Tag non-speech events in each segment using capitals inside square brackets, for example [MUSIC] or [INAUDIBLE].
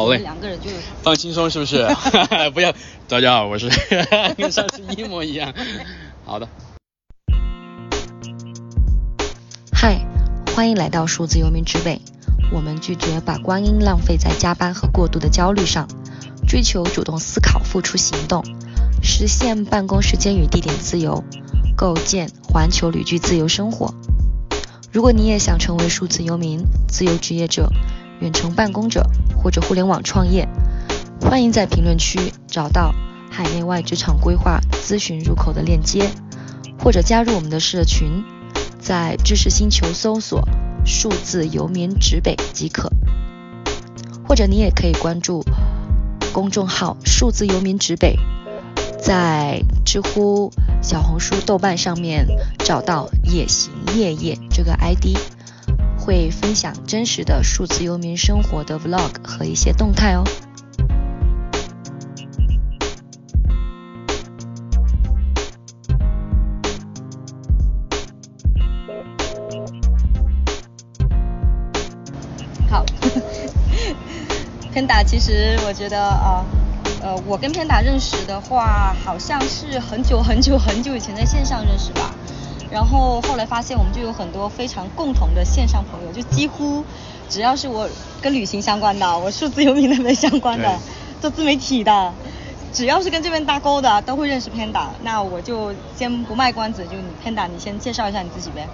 好嘞，两个人就放轻松是不是？[LAUGHS] 不要，大家好，我是跟上次一模一样。好的。嗨，欢迎来到数字游民之北。我们拒绝把光阴浪费在加班和过度的焦虑上，追求主动思考、付出行动，实现办公时间与地点自由，构建环球旅居自由生活。如果你也想成为数字游民、自由职业者、远程办公者或者互联网创业，欢迎在评论区找到海内外职场规划咨询入口的链接，或者加入我们的社群，在知识星球搜索“数字游民指北”即可。或者你也可以关注公众号“数字游民指北”，在知乎、小红书、豆瓣上面找到“夜行夜夜”这个 ID，会分享真实的数字游民生活的 Vlog 和一些动态哦。好。[LAUGHS] Panda 其实我觉得啊，呃，我跟偏达认识的话，好像是很久很久很久以前在线上认识吧。然后后来发现我们就有很多非常共同的线上朋友，就几乎只要是我跟旅行相关的，我数字游民那边相关的，做自媒体的，只要是跟这边搭钩的，都会认识 Panda。那我就先不卖关子，就你 Panda，你先介绍一下你自己呗。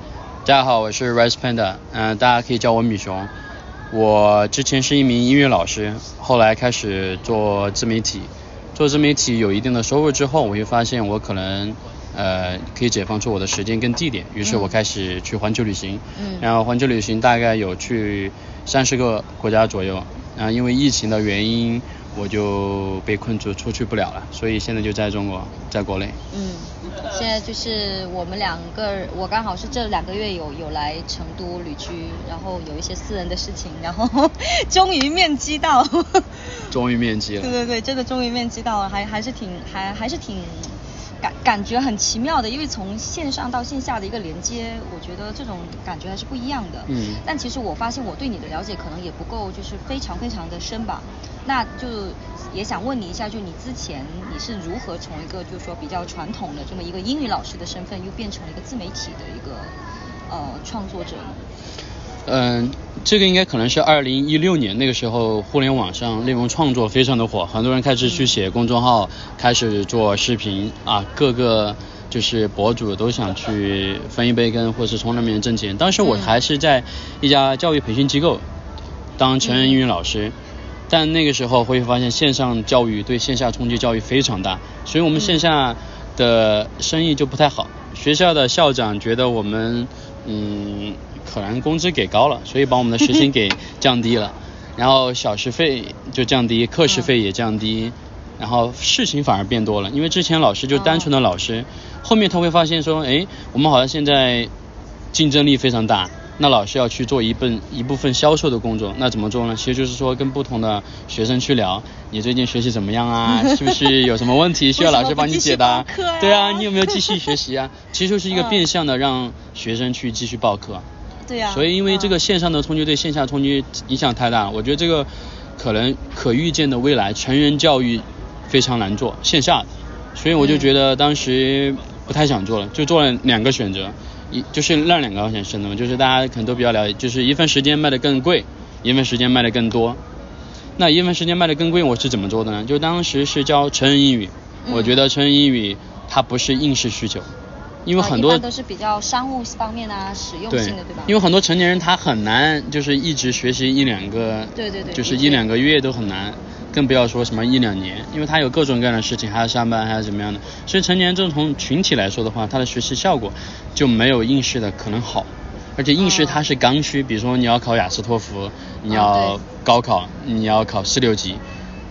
大家好，我是 Rice Panda，嗯、大家可以叫我米熊。我之前是一名音乐老师，后来开始做自媒体。做自媒体有一定的收入之后，我就发现我可能呃可以解放出我的时间跟地点，于是我开始去环球旅行。嗯然后环球旅行大概有去三十个国家左右。然后因为疫情的原因，我就被困住，出去不了了，所以现在就在中国，在国内。嗯，现在就是我们两个，我刚好是这两个月有有来成都旅居，然后有一些私人的事情，然后 [LAUGHS] 终于面基到。终于面基了。对对对，真的终于面基到了，还还是挺还还是挺感感觉很奇妙的，因为从线上到线下的一个连接，我觉得这种感觉还是不一样的。嗯但其实我发现我对你的了解可能也不够，就是非常非常的深吧。那就也想问你一下，就你之前你是如何从一个就是说比较传统的这么一个英语老师的身份，又变成了一个自媒体的一个呃创作者呢？嗯，这个应该可能是二零一六年那个时候，互联网上内容创作非常的火，很多人开始去写公众号，开始做视频啊，各个就是博主都想去分一杯羹，或是从那里面挣钱。当时我还是在一家教育培训机构当成人英语老师。但那个时候会发现线上教育对线下冲击教育非常大，所以我们线下的生意就不太好。学校的校长觉得我们嗯可能工资给高了，所以把我们的时薪给降低了，[LAUGHS] 然后小时费就降低，课时费也降低，然后事情反而变多了。因为之前老师就单纯的老师，后面他会发现说，哎，我们好像现在竞争力非常大。那老师要去做一份一部分销售的工作，那怎么做呢？其实就是说跟不同的学生去聊，你最近学习怎么样啊？[LAUGHS] 是不是有什么问题需要老师帮你解答？对啊，你有没有继续学习啊？其实就是一个嗯变相的让学生去继续报课。对呀、所以因为这个嗯线上的冲击对线下冲击影响太大了，我觉得这个可能可预见的未来成人教育非常难做线下的，所以我就觉得当时不太想做了，就做了两个选择，一就是那两个选选择嘛，就是大家可能都比较了解，就是一份时间卖的更贵，一份时间卖的更多。那一份时间卖的更贵，我是怎么做的呢？就当时是教成人英语，嗯我觉得成人英语它不是应试需求，因为啊很多都是比较商务方面啊，实用性的，对吧？因为很多成年人他很难就是一直学习一两个，对对对就是一两个月都很难，更不要说什么一两年，因为他有各种各样的事情，还要上班，还要怎么样的。所以成年人这从群体来说的话，他的学习效果就没有应试的可能好。而且应试它是刚需，比如说你要考雅思托福，你啊要高考，你要考四六级，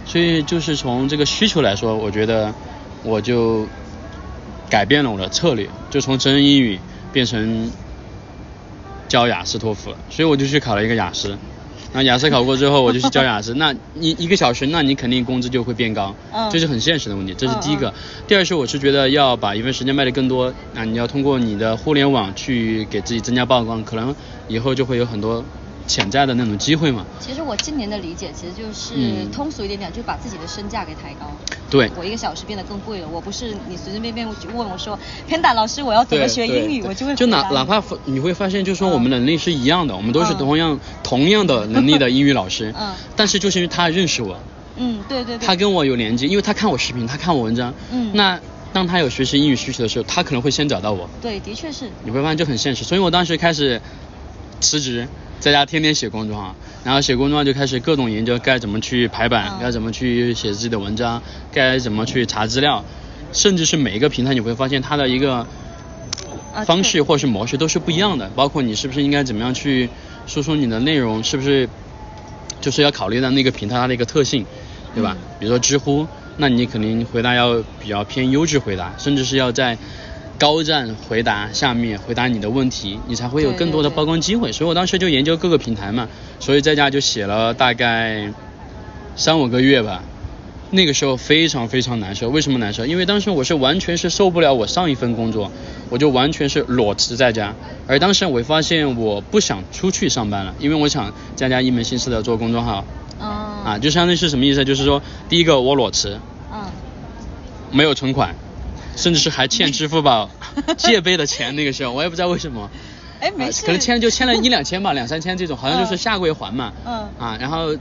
所以就是从这个需求来说，我觉得我就改变了我的策略，就从真人英语变成教雅思托福了，所以我就去考了一个雅思。那雅思考过之后，我就去教雅思。那你一个小时，那你肯定工资就会变高，嗯这是很现实的问题，这是第一个。嗯第二是我是觉得要把一份时间卖得更多，那，你要通过你的互联网去给自己增加曝光，可能以后就会有很多潜在的那种机会嘛。其实我今年的理解其实就是嗯。通俗一点讲，就把自己的身价给抬高。对。我一个小时变得更贵了，我不是你随随便便就问我说，Panda 老师我要怎么学英语，我就会就哪哪怕你会发现，就是说嗯。我们能力是一样的，我们都是嗯。同样同样的能力的英语老师，嗯。但是就是因为他认识我，嗯，对对对，他跟我有连接，因为他看我视频，他看我文章，嗯。那当他有学习英语需求的时候，他可能会先找到我，对，的确是，你会发现就很现实，所以我当时开始辞职，在家天天写公众号，然后写公众号就开始各种研究该怎么去排版，嗯。该怎么去写自己的文章，该怎么去查资料，甚至是每一个平台你会发现它的一个啊方式对或是模式都是不一样的，包括你是不是应该怎么样去输出你的内容，是不是就是要考虑到那个平台它的一个特性，对吧？嗯。比如说知乎，那你肯定回答要比较偏优质回答，甚至是要在高赞回答下面回答你的问题，你才会有更多的曝光机会。所以我当时就研究各个平台嘛，所以在家就写了大概三五个月吧。那个时候非常非常难受，为什么难受？因为当时我是完全是受不了我上一份工作，我就完全是裸辞在家。而当时我发现我不想出去上班了，因为我想在家一门心思的做公众号嗯啊，就相当于是什么意思？就是说，第一个我裸辞，嗯没有存款，甚至是还欠支付宝 [LAUGHS] 借呗的钱。那个时候我也不知道为什么，哎没事，啊可能欠就欠了一两千吧，两三千这种，好像就是嗯下个月还嘛。嗯啊，然后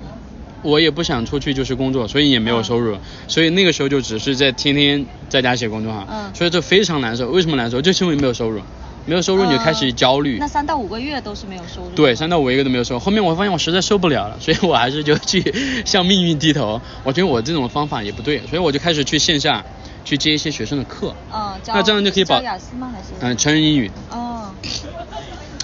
我也不想出去就是工作，所以也没有收入，所以那个时候就只是在天天在家写公众号，嗯所以这非常难受。为什么难受？就是因为没有收入，没有收入你就开始焦虑。呃那三到五个月都是没有收入，对，三到五个月都没有收入。后面我发现我实在受不了了，所以我还是就去 [LAUGHS] 向命运低头。我觉得我这种方法也不对，所以我就开始去线下去接一些学生的课。嗯，那这样就可以把雅思吗？还是嗯，成人英语，哦，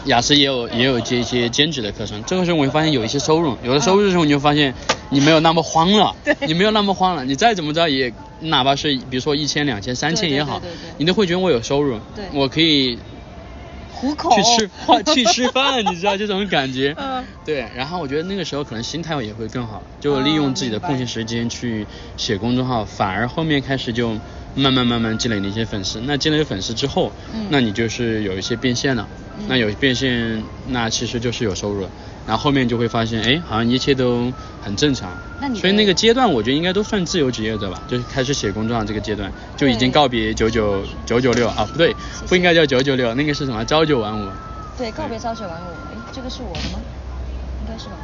雅思也有也有接一些兼职的课程。这个时候我会发现有一些收入，有了收入的时候，你就发现你没有那么慌了，对你没有那么慌了。你再怎么着也，哪怕是比如说一千、两千、三千也好对对对对对，你都会觉得我有收入，对我可以糊口去吃饭去吃饭，[LAUGHS] 你知道这种感觉。嗯对，然后我觉得那个时候可能心态也会更好，就利用自己的空闲时间去写公众号，反而后面开始就慢慢慢慢积累了一些粉丝。那积累粉丝之后，嗯那你就是有一些变现了，嗯那有变现，那其实就是有收入。然后后面就会发现，哎，好像一切都很正常。那你所以那个阶段，我觉得应该都算自由职业者吧，就是开始写公众号这个阶段，就已经告别九九九九六啊，不对，不应该叫九九六，那个是什么？朝九晚五。对，告别朝九晚五。哎，这个是我的吗？应该是吧。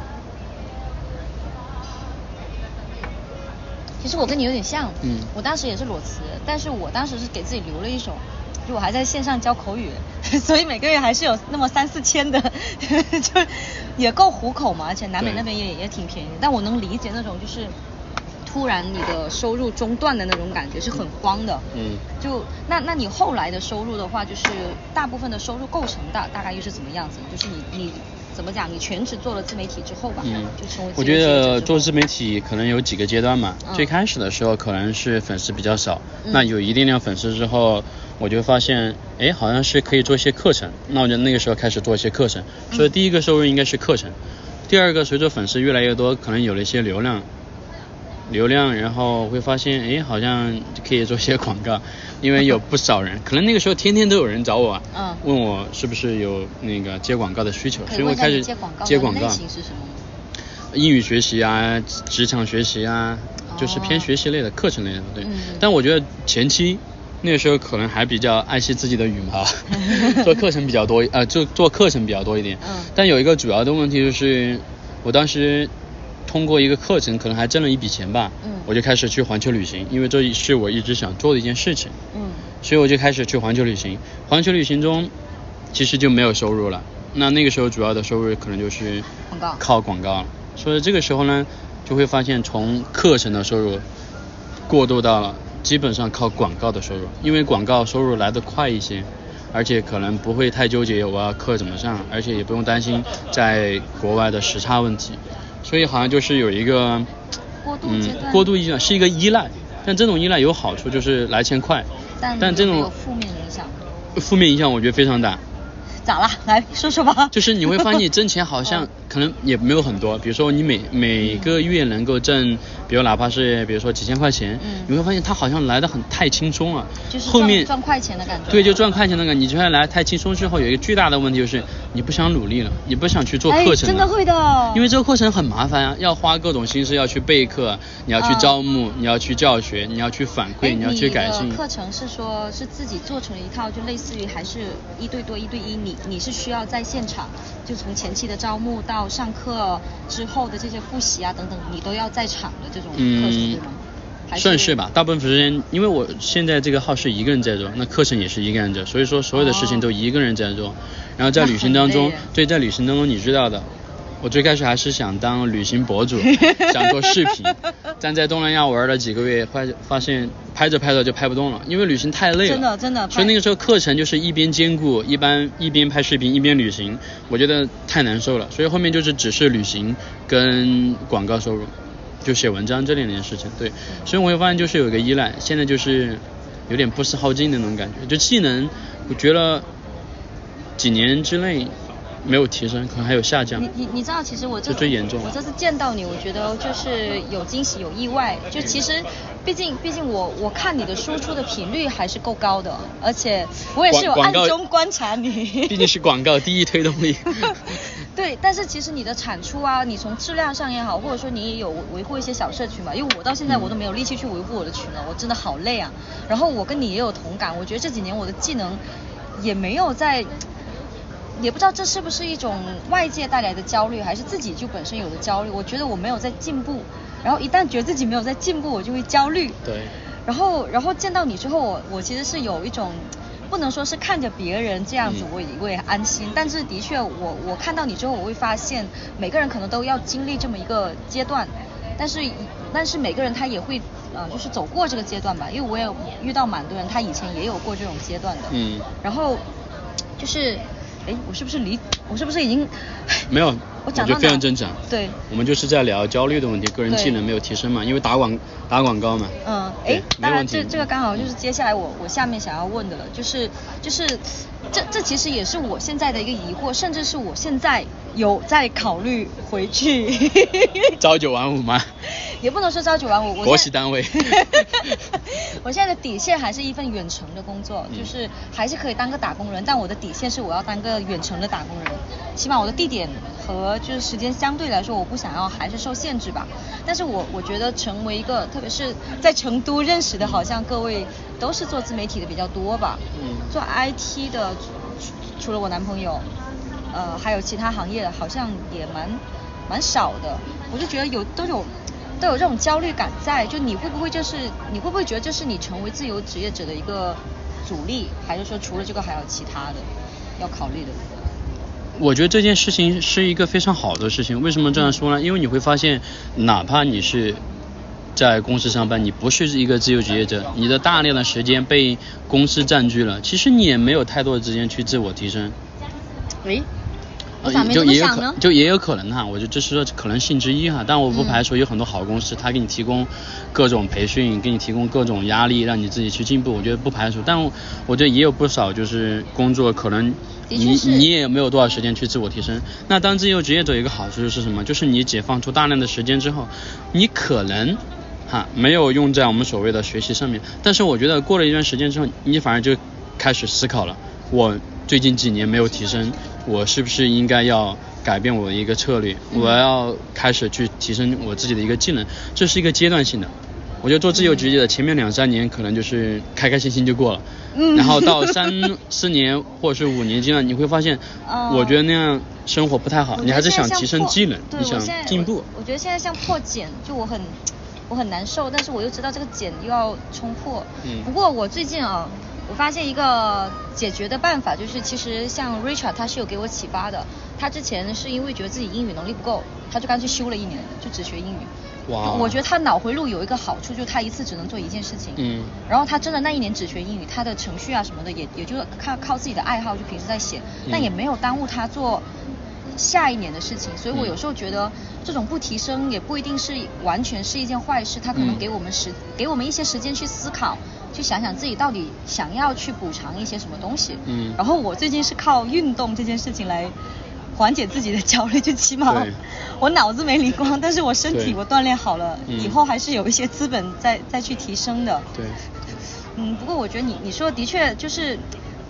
其实我跟你有点像，嗯我当时也是裸辞，但是我当时是给自己留了一手，就我还在线上教口语，[LAUGHS] 所以每个月还是有那么三四千的，[LAUGHS] 就也够糊口嘛，而且南美那边也也挺便宜，但我能理解那种就是突然你的收入中断的那种感觉是很慌的，嗯就那那你后来的收入的话，就是大部分的收入构成大大概又是怎么样子？就是你你怎么讲？你全职做了自媒体之后吧，嗯就成为，我觉得做自媒体可能有几个阶段嘛。嗯最开始的时候可能是粉丝比较少，嗯那有一定量粉丝之后，我就发现，哎，好像是可以做一些课程。那我就那个时候开始做一些课程。所以第一个收入应该是课程，第二个随着粉丝越来越多，可能有了一些流量。流量，然后会发现，哎，好像可以做一些广告，因为有不少人，可能那个时候天天都有人找我，嗯问我是不是有那个接广告的需求，所以我开始接广告接广告。是什么？英语学习啊，职场学习啊，就是偏哦学习类的课程类的，对。嗯但我觉得前期那个时候可能还比较爱惜自己的羽毛，[LAUGHS] 做课程比较多，呃，就做课程比较多一点。嗯但有一个主要的问题就是，我当时通过一个课程，可能还挣了一笔钱吧。嗯我就开始去环球旅行，因为这是我一直想做的一件事情。嗯所以我就开始去环球旅行。环球旅行中，其实就没有收入了。那那个时候主要的收入可能就是广告靠广告了。所以这个时候呢，就会发现从课程的收入过渡到了基本上靠广告的收入，因为广告收入来得快一些。而且可能不会太纠结我要课怎么上，而且也不用担心在国外的时差问题，所以好像就是有一个过渡嗯阶段过渡依赖是一个依赖，但这种依赖有好处就是来钱快，但但这种有负面影响？负面影响我觉得非常大，咋了？来说说吧。就是你会发现你 [LAUGHS] 挣钱好像嗯可能也没有很多，比如说你每每个月能够挣比如哪怕是比如说几千块钱，嗯你会发现它好像来的很太轻松了，就是后面赚赚快钱的感觉。对，就赚快钱的感觉，你觉得来太轻松之后，有一个巨大的问题就是你不想努力了，你不想去做哎课程了。真的会的。因为这个课程很麻烦啊，要花各种心思，要去备课，你要去嗯招募，你要去教学，你要去反哎，馈，你要去改进课程是说是自己做成一套，就类似于还是一对多、一对一？你你是需要在现场，就从前期的招募到上课之后的这些复习啊等等，你都要在场的这种课程、嗯对吗？还算是吧，大部分时间，因为我现在这个号是一个人在做，那课程也是一个人做，所以说所有的事情都一个人在做。然后在旅行当中对，在旅行当中你知道的，我最开始还是想当旅行博主，[LAUGHS] 想做视频，但在东南亚玩了几个月，发发现拍着拍着就拍不动了，因为旅行太累了。真的真的所以那个时候课程就是一边兼顾，一般一边拍视频一边旅行，我觉得太难受了，所以后面就是只是旅行跟广告收入。就写文章这两件事情，对，所以我会发现就是有一个依赖，现在就是有点不思耗尽的那种感觉，就技能，我觉得几年之内没有提升，可能还有下降你。你你知道，其实我这这最严重我这次见到你，我觉得就是有惊喜有意外。就其实，毕竟毕竟我我看你的输出的频率还是够高的，而且我也是有暗中观察你。毕竟是广告第一推动力。[LAUGHS] 对，但是其实你的产出啊，你从质量上也好，或者说你也有维护一些小社群嘛，因为我到现在我都没有力气去维护我的群了，我真的好累啊。然后我跟你也有同感，我觉得这几年我的技能也没有在，也不知道这是不是一种外界带来的焦虑，还是自己就本身有的焦虑。我觉得我没有在进步，然后一旦觉得自己没有在进步，我就会焦虑。对，然后，然后见到你之后，我我其实是有一种，不能说是看着别人这样子嗯。我也我也安心，但是的确我我看到你之后，我会发现每个人可能都要经历这么一个阶段，但是但是每个人他也会呃就是走过这个阶段吧，因为我也遇到蛮多人，他以前也有过这种阶段的，嗯，然后就是，哎，我是不是离我是不是已经没有，我讲到哪得非常正常。对，我们就是在聊焦虑的问题，个人技能没有提升嘛，因为打广打广告嘛。嗯，对哎，当然这这个刚好就是接下来我我下面想要问的了，就是就是这这其实也是我现在的一个疑惑，甚至是我现在有在考虑回去，[LAUGHS] 朝九晚五吗？也不能说朝九晚五，国企单位 [LAUGHS] 我现在的底线还是一份远程的工作，嗯就是还是可以当个打工人，但我的底线是我要当个远程的打工人，起码我的地点和就是时间相对来说，我不想要还是受限制吧。但是我我觉得成为一个，特别是在成都认识的，好像各位都是做自媒体的比较多吧。嗯做 IT 的，除除了我男朋友，呃，还有其他行业的，好像也蛮蛮少的。我就觉得有都有都有这种焦虑感在，就你会不会就是你会不会觉得这是你成为自由职业者的一个阻力，还是说除了这个还有其他的要考虑的？我觉得这件事情是一个非常好的事情。为什么这样说呢？因为你会发现，哪怕你是在公司上班，你不是一个自由职业者，你的大量的时间被公司占据了，其实你也没有太多的时间去自我提升。诶，我就也有可这么想呢？就也有可能哈，我觉得这是说可能性之一哈，但我不嗯排除有很多好公司，他给你提供各种培训，给你提供各种压力，让你自己去进步，我觉得不排除。但我我觉得也有不少就是工作可能你你也没有多少时间去自我提升。那当自由职业者有一个好处是什么？就是你解放出大量的时间之后，你可能。哈，没有用在我们所谓的学习上面，但是我觉得过了一段时间之后，你反而就开始思考了，我最近几年没有提升，我是不是应该要改变我的一个策略？嗯我要开始去提升我自己的一个技能，这是一个阶段性的。我觉得做自由职业的前面两三年可能就是开开心心就过了，嗯然后到三四年或者是五年阶段，你会发现，哦 [LAUGHS] 我觉得那样生活不太好，你还是想提升技能，你想进步我。我觉得现在像破茧，就我很我很难受，但是我又知道这个茧又要冲破。嗯不过我最近啊，我发现一个解决的办法，就是其实像 Richard 他是有给我启发的。他之前是因为觉得自己英语能力不够，他就干脆休了一年，就只学英语。哇我觉得他脑回路有一个好处，就是他一次只能做一件事情。嗯然后他真的那一年只学英语，他的程序啊什么的也也就是靠靠自己的爱好，就平时在写，但嗯也没有耽误他做下一年的事情。所以我嗯有时候觉得这种不提升也不一定是完全是一件坏事，他可能嗯给我们时、给我们一些时间去思考，去想想自己到底想要去补偿一些什么东西。嗯然后我最近是靠运动这件事情来。缓解自己的焦虑，就起码 [LAUGHS] 我脑子没灵光，但是我身体我锻炼好了，嗯以后还是有一些资本再再去提升的。对，嗯，不过我觉得你你说的的确就是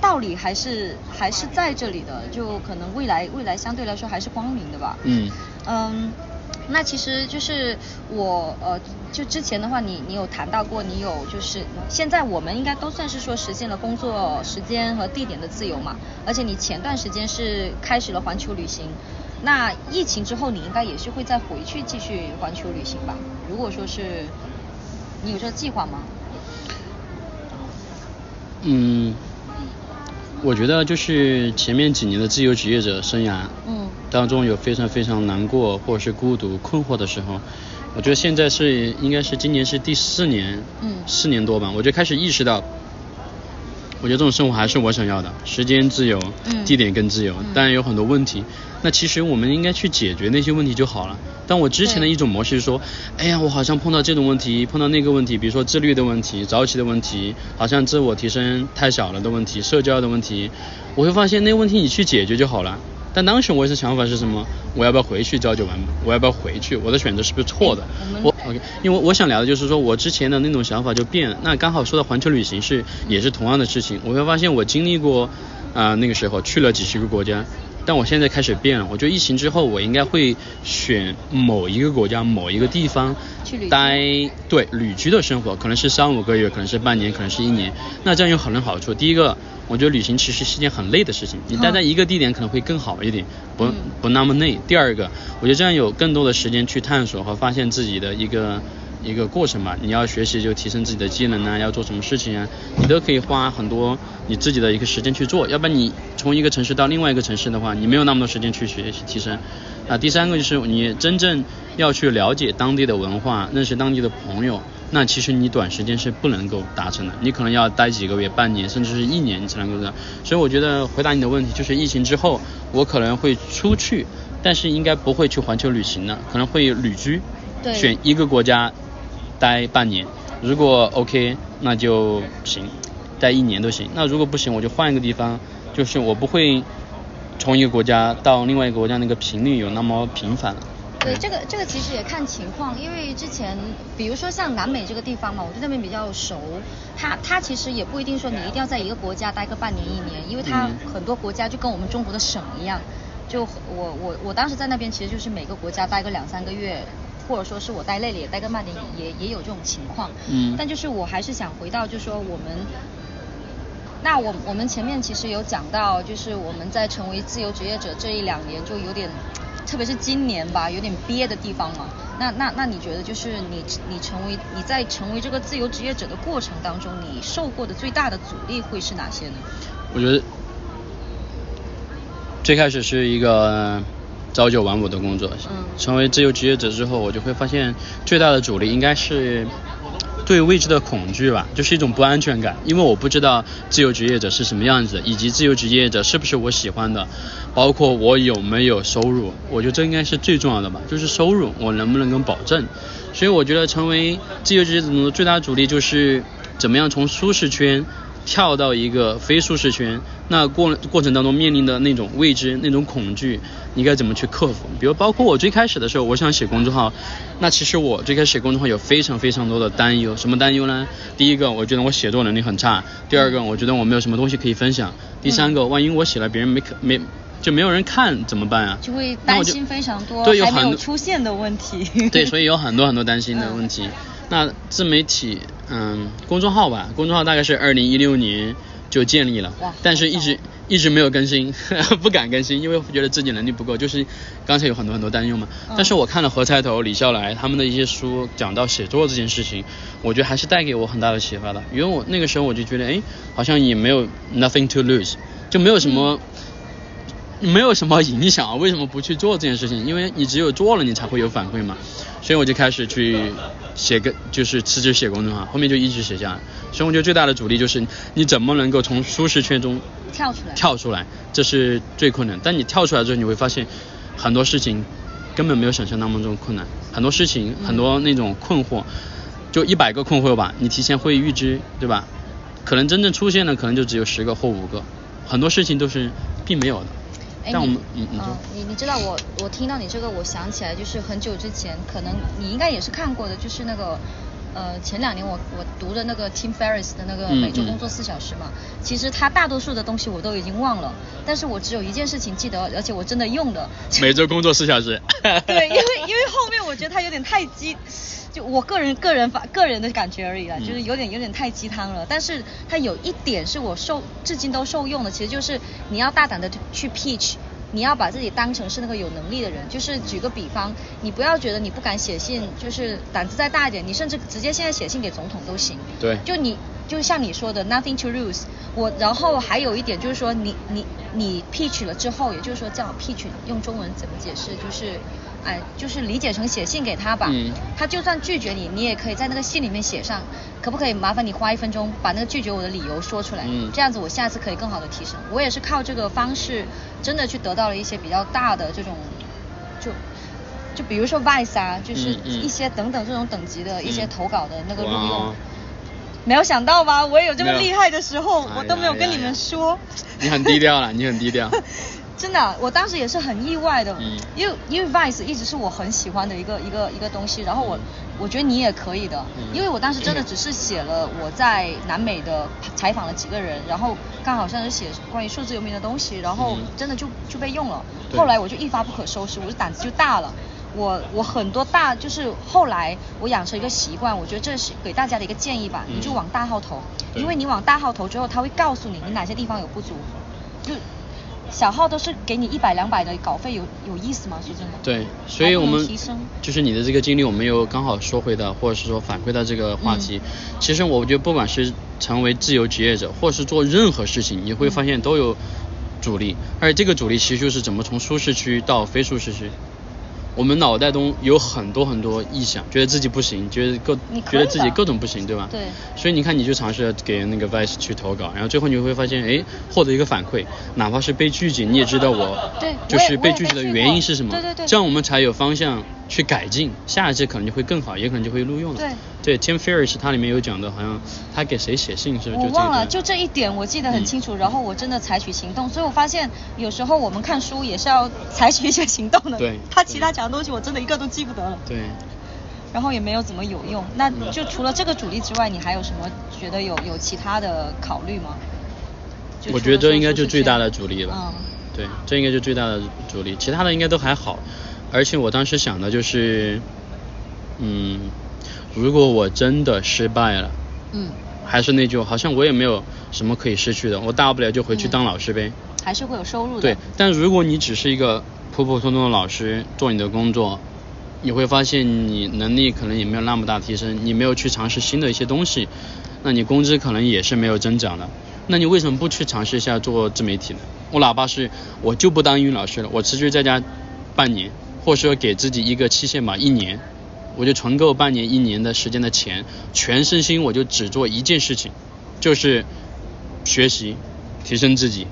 道理还是还是在这里的，就可能未来未来相对来说还是光明的吧。嗯嗯，那其实就是我呃，就之前的话你，你有谈到过，你有就是现在我们应该都算是说实现了工作时间和地点的自由嘛，而且你前段时间是开始了环球旅行，那疫情之后你应该也是会再回去继续环球旅行吧？如果说是你有这个计划吗？嗯，我觉得就是前面几年的自由职业者生涯，嗯当中有非常非常难过或者是孤独困惑的时候，我觉得现在是应该是今年是第四年，嗯四年多吧，我就开始意识到，我觉得这种生活还是我想要的，时间自由，嗯地点更自由嗯，当然有很多问题，那其实我们应该去解决那些问题就好了。但我之前的一种模式是说，哎呀，我好像碰到这种问题，碰到那个问题，比如说自律的问题、早起的问题，好像自我提升太小了的问题、社交的问题，我会发现那个问题你去解决就好了。但当时我是想法是什么？我要不要回去朝九晚五？我要不要回去？我的选择是不是错的？哎我 OK，因为我想聊的就是说我之前的那种想法就变了。那刚好说到环球旅行是也是同样的事情，我会发现我经历过啊、那个时候去了几十个国家，但我现在开始变了。我觉得疫情之后我应该会选某一个国家某一个地方待对旅居的生活，可能是三五个月，可能是半年，可能是一年。那这样有很多好处。第一个，我觉得旅行其实是件很累的事情，你待在一个地点可能会更好一点，不嗯不那么累。第二个，我觉得这样有更多的时间去探索和发现自己的一个一个过程吧。你要学习就提升自己的技能啊，要做什么事情啊，你都可以花很多你自己的一个时间去做。要不然你从一个城市到另外一个城市的话，你没有那么多时间去学习提升。啊，第三个就是你真正要去了解当地的文化，认识当地的朋友，那其实你短时间是不能够达成的，你可能要待几个月、半年，甚至是一年，你才能够这样。所以我觉得回答你的问题，就是疫情之后，我可能会出去，但是应该不会去环球旅行了，可能会旅居，对选一个国家待半年，如果 OK 那就行，待一年都行。那如果不行，我就换一个地方，就是我不会从一个国家到另外一个国家那个频率有那么频繁了。对，这个这个其实也看情况，因为之前比如说像南美这个地方嘛，我对那边比较熟，它它其实也不一定说你一定要在一个国家待个半年一年，因为它嗯很多国家就跟我们中国的省一样，就我我我当时在那边其实就是每个国家待个两三个月。或者说是我待累了也待个慢点，也也有这种情况。嗯但就是我还是想回到，就是说我们那我我们前面其实有讲到，就是我们在成为自由职业者这一两年，就有点，特别是今年吧，有点憋的地方嘛。那那那你觉得，就是你你成为你在成为这个自由职业者的过程当中，你受过的最大的阻力会是哪些呢？我觉得最开始是一个朝九晚五的工作，嗯成为自由职业者之后，我就会发现最大的阻力应该是对未知的恐惧吧，就是一种不安全感，因为我不知道自由职业者是什么样子，以及自由职业者是不是我喜欢的，包括我有没有收入，我觉得这应该是最重要的吧，就是收入我能不能够保证。所以我觉得成为自由职业者的最大阻力就是怎么样从舒适圈跳到一个非舒适圈，那过过程当中面临的那种未知、那种恐惧，你该怎么去克服？比如包括我最开始的时候，我想写公众号，那其实我最开始写公众号有非常非常多的担忧，什么担忧呢？第一个，我觉得我写作能力很差；第二个，我觉得我没有什么东西可以分享；第三个，万一我写了别人没可没就没有人看怎么办啊？就会担心非常多对，有很多出现的问题。对，所以有很多很多担心的问题。那自媒体，嗯，公众号吧，公众号大概是二零一六年就建立了哇，但是一直一直没有更新，[LAUGHS] 不敢更新，因为觉得自己能力不够，就是刚才有很多很多担忧嘛。嗯但是我看了何菜头、李笑来他们的一些书，讲到写作这件事情，我觉得还是带给我很大的启发的，因为我那个时候我就觉得，哎，好像也没有 nothing to lose，就没有什么。没有什么影响，为什么不去做这件事情？因为你只有做了，你才会有反馈嘛。所以我就开始去写个，就是辞职写公众号，后面就一直写下来。所以我觉得最大的阻力就是你怎么能够从舒适圈中跳出来。跳出来，这是最困难。但你跳出来之后，你会发现很多事情根本没有想象那么中困难，很多事情很多那种困惑，就一百个困惑吧，你提前会预知，对吧？可能真正出现的可能就只有十个或五个，很多事情都是并没有的。哎，但我你们嗯你你你知道我我听到你这个，我想起来就是很久之前，可能你应该也是看过的，就是那个呃前两年我我读的那个 Tim Ferriss 的那个嗯每周嗯工作四小时嘛，其实他大多数的东西我都已经忘了，但是我只有一件事情记得，而且我真的用的。每周工作四小时。[LAUGHS] 对，因为因为后面我觉得他有点太鸡，就我个人个人发个人的感觉而已啦，嗯就是有点有点太鸡汤了。但是它有一点是我受至今都受用的，其实就是你要大胆的去 pitch。你要把自己当成是那个有能力的人，就是举个比方，你不要觉得你不敢写信，就是胆子再大一点，你甚至直接现在写信给总统都行。对就你就像你说的，nothing to lose。我然后还有一点就是说你，你你 pitch 了之后，也就是说叫 pitch，用中文怎么解释？就是，哎，就是理解成写信给他吧。嗯他就算拒绝你，你也可以在那个信里面写上，可不可以麻烦你花一分钟把那个拒绝我的理由说出来？嗯这样子我下次可以更好的提升。我也是靠这个方式，真的去得到了一些比较大的这种，就。就比如说 Vice 啊，就是一些等等这种等级的一些嗯投稿的那个录哇用，没有想到吧？我也有这么厉害的时候，哎我都没有跟你们说。你很低调了，你很低调。[LAUGHS] [LAUGHS] 真的，我当时也是很意外的，嗯。因为因为 Vice 一直是我很喜欢的一个一个一个东西，然后我、嗯。我觉得你也可以的，嗯。因为我当时真的只是写了我在南美的采访了几个人，然后刚好像是写关于数字游民的东西，然后嗯。真的就就被用了，后来我就一发不可收拾，我就胆子就大了。我我很多大就是后来我养成一个习惯，我觉得这是给大家的一个建议吧，嗯。你就往大号投，因为你往大号投之后，他会告诉你你哪些地方有不足，就小号都是给你一百两百的稿费有有意思吗？说真的。对，所以我们提升就是你的这个经历，我们又刚好说回到，或者是说反馈到这个话题。嗯其实我觉得，不管是成为自由职业者，或是做任何事情，你会发现都有阻力，而这个阻力其实就是怎么从舒适区到非舒适区。我们脑袋中有很多很多臆想，觉得自己不行，觉得各觉得自己各种不行，对吧？对。所以你看，你就尝试着给那个 Vice 去投稿，然后最后你会发现，哎，获得一个反馈，哪怕是被拒绝，你也知道我对就是被拒绝的原因是什么，对对对。这样我们才有方向去改进，下一次可能就会更好，也可能就会录用了。对对，Tim Ferriss 他里面有讲的，好像他给谁写信是不是？就我忘了，就这一点我记得很嗯清楚，然后我真的采取行动，所以我发现有时候我们看书也是要采取一些行动的。对他其他讲的东西我真的一个都记不得了，对。然后也没有怎么有用。那就除了这个主力之外，你还有什么觉得有有其他的考虑吗？我觉得这应该就最大的阻力了。嗯对，这应该就最大的阻力，其他的应该都还好。而且我当时想的就是，嗯，如果我真的失败了，嗯，还是那句，好像我也没有什么可以失去的，我大不了就回去嗯当老师呗。还是会有收入的。对，但如果你只是一个普普通通的老师，做你的工作，你会发现你能力可能也没有那么大提升，你没有去尝试新的一些东西，那你工资可能也是没有增长的。那你为什么不去尝试一下做自媒体呢？我哪怕是我就不当英语老师了，我持续在家半年，或者说给自己一个期限吧，一年，我就存够半年一年的时间的钱，全身心我就只做一件事情，就是学习，提升自己，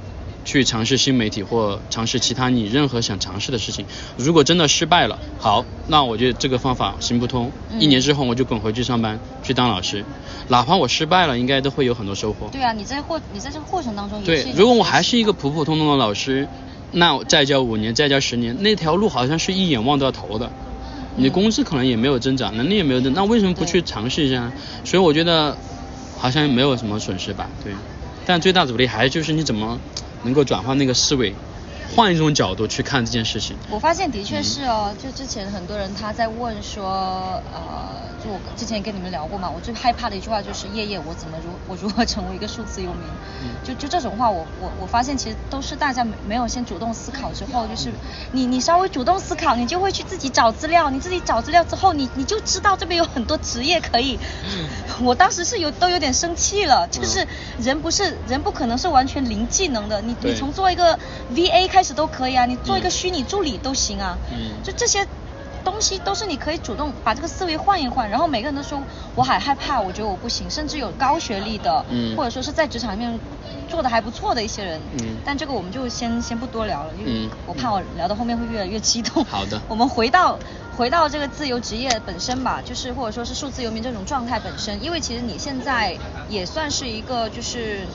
去尝试新媒体或尝试其他你任何想尝试的事情。如果真的失败了，好，那我觉得这个方法行不通。嗯一年之后我就滚回去上班，去当老师。哪怕我失败了，应该都会有很多收获。对啊，你在过你在这个过程当中也是对如果我还是一个普普通通的老师，那再交五年，再交十年，那条路好像是一眼望到头的，你的嗯工资可能也没有增长，能力也没有增，那为什么不去尝试一下呢？所以我觉得好像没有什么损失吧，对。但最大阻力还是就是你怎么能够转换那个思维，换一种角度去看这件事情。我发现的确嗯是哦，就之前很多人他在问说，呃，就我之前跟你们聊过嘛，我最害怕的一句话就是夜夜我怎么如我如何成为一个数字游民，嗯。就就这种话我我我发现其实都是大家没没有先主动思考之后，就是你你稍微主动思考，你就会去自己找资料，你自己找资料之后，你你就知道这边有很多职业可以。[LAUGHS] 我当时是有都有点生气了，就是人不是人不可能是完全零技能的，你你从做一个 VA 开始都可以啊，你做一个虚拟助理都行啊，嗯就这些东西都是你可以主动把这个思维换一换。然后每个人都说我还害怕，我觉得我不行，甚至有高学历的，嗯或者说是在职场里面做的还不错的一些人，嗯但这个我们就先先不多聊了，因为我怕我聊到后面会越来越激动。好的我们回到回到这个自由职业本身吧，就是或者说是数字游民这种状态本身，因为其实你现在也算是一个就是。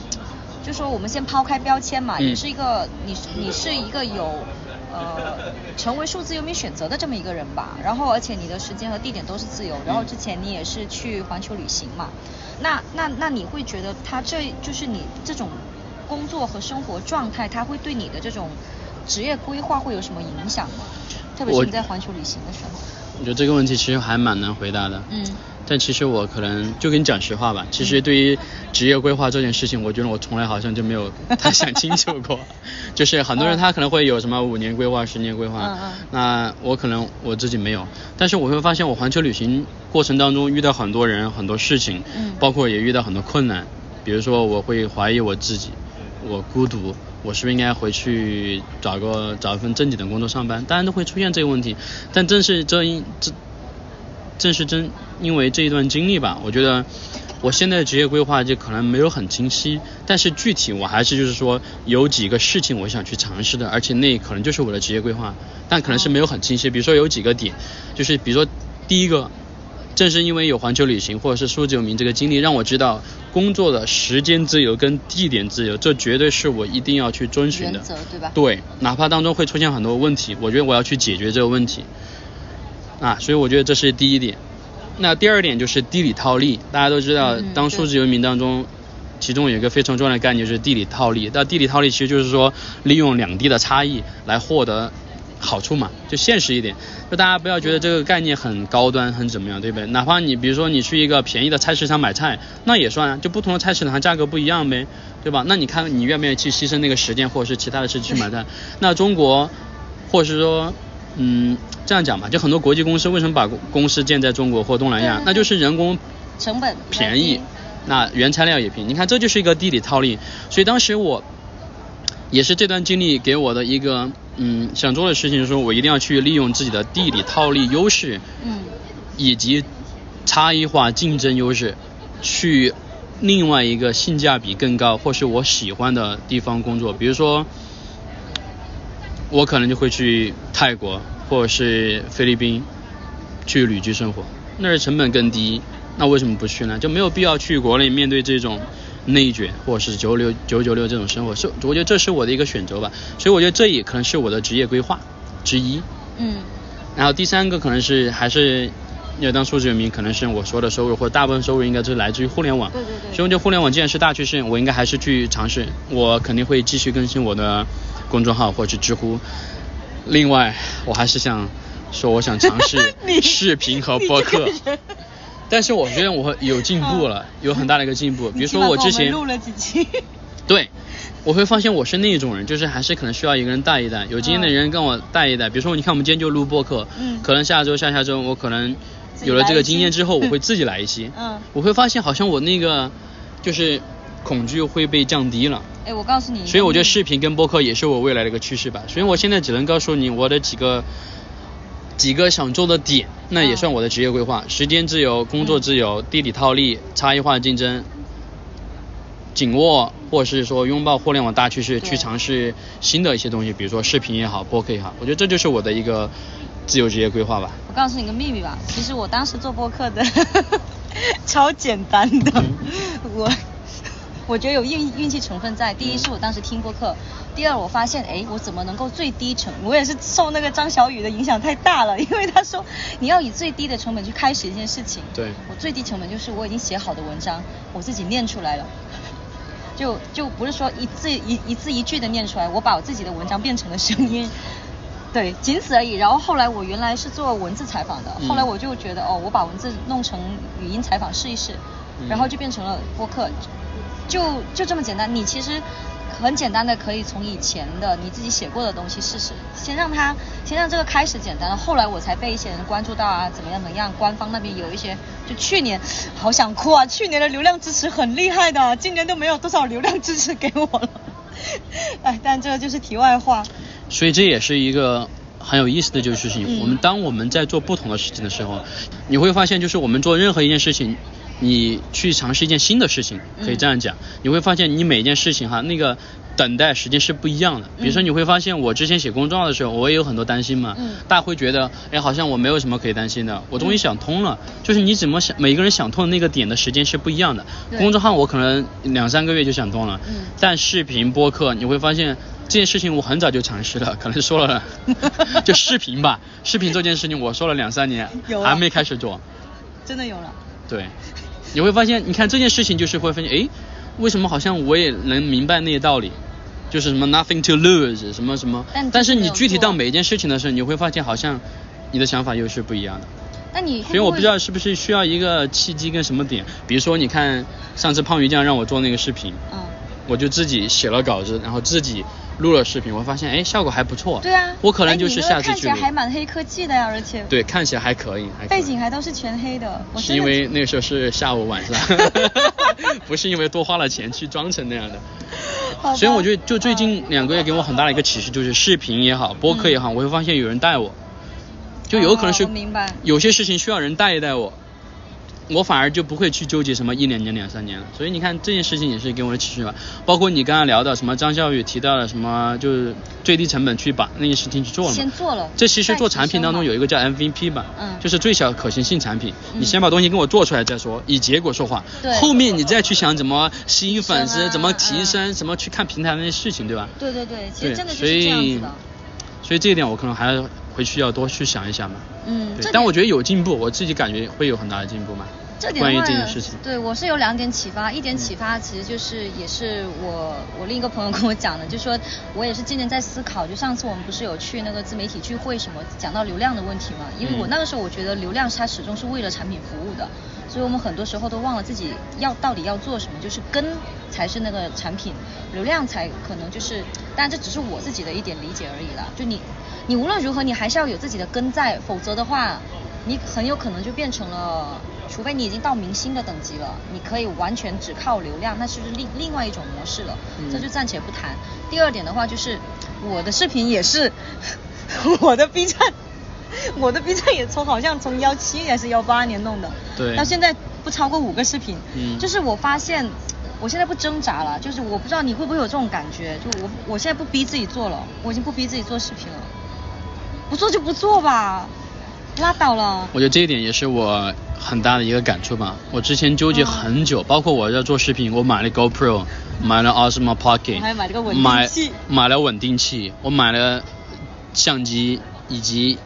就说我们先抛开标签嘛，嗯。你是一个你是你是一个有呃成为数字游民选择的这么一个人吧，然后而且你的时间和地点都是自由，然后之前你也是去环球旅行嘛，那那那你会觉得他这就是你这种工作和生活状态，它会对你的这种职业规划会有什么影响吗？特别是你在环球旅行的时候，我觉得这个问题其实还蛮难回答的。嗯但其实我可能就跟你讲实话吧，其实对于职业规划这件事情，我觉得我从来好像就没有太想清楚过。[LAUGHS] 就是很多人他可能会有什么五年规划、十年规划，那我可能我自己没有。但是我会发现，我环球旅行过程当中遇到很多人、很多事情，嗯包括也遇到很多困难。比如说，我会怀疑我自己，我孤独，我是不是应该回去找个找一份正经的工作上班？当然都会出现这个问题。但正是这一这正是真因为这一段经历吧，我觉得我现在的职业规划就可能没有很清晰，但是具体我还是就是说有几个事情我想去尝试的，而且那可能就是我的职业规划，但可能是没有很清晰。比如说有几个点，就是比如说第一个，正是因为有环球旅行或者是数字游民这个经历，让我知道工作的时间自由跟地点自由，这绝对是我一定要去遵循的对吧？对，哪怕当中会出现很多问题，我觉得我要去解决这个问题。啊，所以我觉得这是第一点。那第二点就是地理套利，大家都知道嗯，当数字游民当中，其中有一个非常重要的概念就是地理套利。那地理套利其实就是说，利用两地的差异来获得好处嘛，就现实一点。就大家不要觉得这个概念很高端，很怎么样，对不对？哪怕你比如说你去一个便宜的菜市场买菜，那也算啊，就不同的菜市场价格不一样呗，对吧？那你看你愿不愿意去牺牲那个时间或者是其他的事去买菜？那中国，或者是说。嗯，这样讲吧，就很多国际公司为什么把公公司建在中国或东南亚那就是人工成本便宜，那原材料也便宜。你看，这就是一个地理套利。所以当时我也是这段经历给我的一个嗯想做的事情，就是说我一定要去利用自己的地理套利优势，嗯以及差异化竞争优势，去另外一个性价比更高或是我喜欢的地方工作。比如说，我可能就会去泰国或者是菲律宾去旅居生活，那是成本更低，那为什么不去呢？就没有必要去国内面对这种内卷或者是九六九九六这种生活，是我觉得这是我的一个选择吧。所以我觉得这也可能是我的职业规划之一。嗯然后第三个可能是还是要当数字游民，可能是我说的收入或者大部分收入应该是来自于互联网。对对对所以我觉得互联网既然是大趋势，我应该还是去尝试。我肯定会继续更新我的公众号或者是知乎。另外，我还是想说，我想尝试 [LAUGHS] 视频和播客。但是我觉得我有进步了，有很大的一个进步。比如说你起码跟之前录了几期，[LAUGHS] 对，我会发现我是那种人，就是还是可能需要一个人带一带，有经验的人跟我带一带。比如说，你看我们今天就录播客，嗯可能下周、下下周我可能有了这个经验之后，我会自己来一期。嗯我会发现好像我那个就是恐惧会被降低了。哎，我告诉你，所以我觉得视频跟播客也是我未来的一个趋势吧。所以我现在只能告诉你我的几个几个想做的点，那也算我的职业规划：时间自由、工作自由、地理套利、差异化竞争、紧握或是说拥抱互联网大趋势，去尝试新的一些东西，比如说视频也好，播客也好。我觉得这就是我的一个自由职业规划吧。我告诉你个秘密吧，其实我当时做播客的 [LAUGHS] 超简单的，嗯 [LAUGHS] 我我觉得有运运气成分在。第一是我当时听播客，第二我发现，哎，我怎么能够最低成？我也是受那个张小雨的影响太大了，[LAUGHS] 因为他说你要以最低的成本去开始一件事情。对我最低成本就是我已经写好的文章，我自己念出来了。[LAUGHS] 就就不是说一字一一字一句的念出来，我把我自己的文章变成了声音，[LAUGHS] 对，仅此而已。然后后来我原来是做文字采访的，嗯后来我就觉得哦，我把文字弄成语音采访试一试，嗯然后就变成了播客，就就这么简单。你其实很简单的可以从以前的你自己写过的东西试试，先让它先让这个开始简单了，后来我才被一些人关注到啊，怎么样怎么样，官方那边有一些，就去年好想哭啊，去年的流量支持很厉害的，今年都没有多少流量支持给我了，[LAUGHS] 哎，但这个就是题外话。所以这也是一个很有意思的就是事情。嗯我们当我们在做不同的事情的时候，你会发现，就是我们做任何一件事情，你去尝试一件新的事情，可以这样讲，你会发现你每一件事情哈，那个等待时间是不一样的。比如说你会发现，我之前写公众号的时候，我也有很多担心嘛。嗯大家会觉得，哎，好像我没有什么可以担心的。我终于想通了，就是你怎么想，每个人想通的那个点的时间是不一样的。公众号我可能两三个月就想通了，嗯但视频播客你会发现。这件事情我很早就尝试了，[LAUGHS] 可能说了，[LAUGHS] 就视频吧，视频这件事情我说了两三年还没开始做。真的有了。对，你会发现，你看这件事情就是会发现，诶，为什么好像我也能明白那些道理，就是什么 nothing to lose，什么什么，但是但是你具体到每一件事情的时候，你会发现好像你的想法又是不一样的。那你所以我不知道。道是不是需要一个契机跟什么点，比如说你看上次胖鱼酱让我做那个视频，嗯，我就自己写了稿子，然后自己录了视频，我发现哎效果还不错。对啊。我可能哎就是你那个看起来下次去还蛮黑科技的呀，而且。对，看起来还可以，还可以背景还都是全黑的。我是因为那个时候是下午晚上，[LAUGHS] 不是因为多花了钱去装成那样的。所以我觉得就最近两个月给我很大的一个启示，就是视频也好，播客也好，我会发现有人带我，就有可能是有些事情需要人带一带我。我反而就不会去纠结什么一两年、两三年了，所以你看这件事情也是给我的启示吧。包括你刚刚聊到什么张笑宇提到了什么，就是最低成本去把那件事情去做了嘛。先做了这其实做产品当中有一个叫 MVP 吧，嗯就是最小可行性产品。嗯你先把东西给我做出来再说，以结果说话。对后面你再去想怎么吸引粉丝，啊怎么提升，怎么去看平台那些事情，对吧？对对对，其实这样子以的。所以这一点我可能还要回去要多去想一想嘛。嗯，对，但我觉得得有进步，我自己感觉会有很大的进步嘛。这点的话这件事情，对我是有两点启发，一点启发其实就是也是我我另一个朋友跟我讲的，就说我也是今年在思考，就上次我们不是有去那个自媒体聚会什么讲到流量的问题嘛，因为我嗯。那个时候我觉得流量它始终是为了产品服务的，所以我们很多时候都忘了自己要到底要做什么，就是根才是那个产品，流量才可能就是，但这只是我自己的一点理解而已啦，就你你无论如何你还是要有自己的根在，否则的话。你很有可能就变成了，除非你已经到明星的等级了，你可以完全只靠流量，那是不是另另外一种模式了？嗯这就暂且不谈。第二点的话就是，我的视频也是，[LAUGHS] 我的 B 站，我的 B 站也从好像从幺七年还是幺八年弄的，对到现在不超过五个视频，嗯就是我发现。我现在不挣扎了，就是我不知道你会不会有这种感觉，就我我现在不逼自己做了，我已经不逼自己做视频了，不做就不做吧，拉倒了。我觉得这一点也是我很大的一个感触吧。我之前纠结很久，包括我要做视频，我买了 GoPro，买了 Osmo Pocket，还买了个稳定买器买了稳定器，我买了相机以及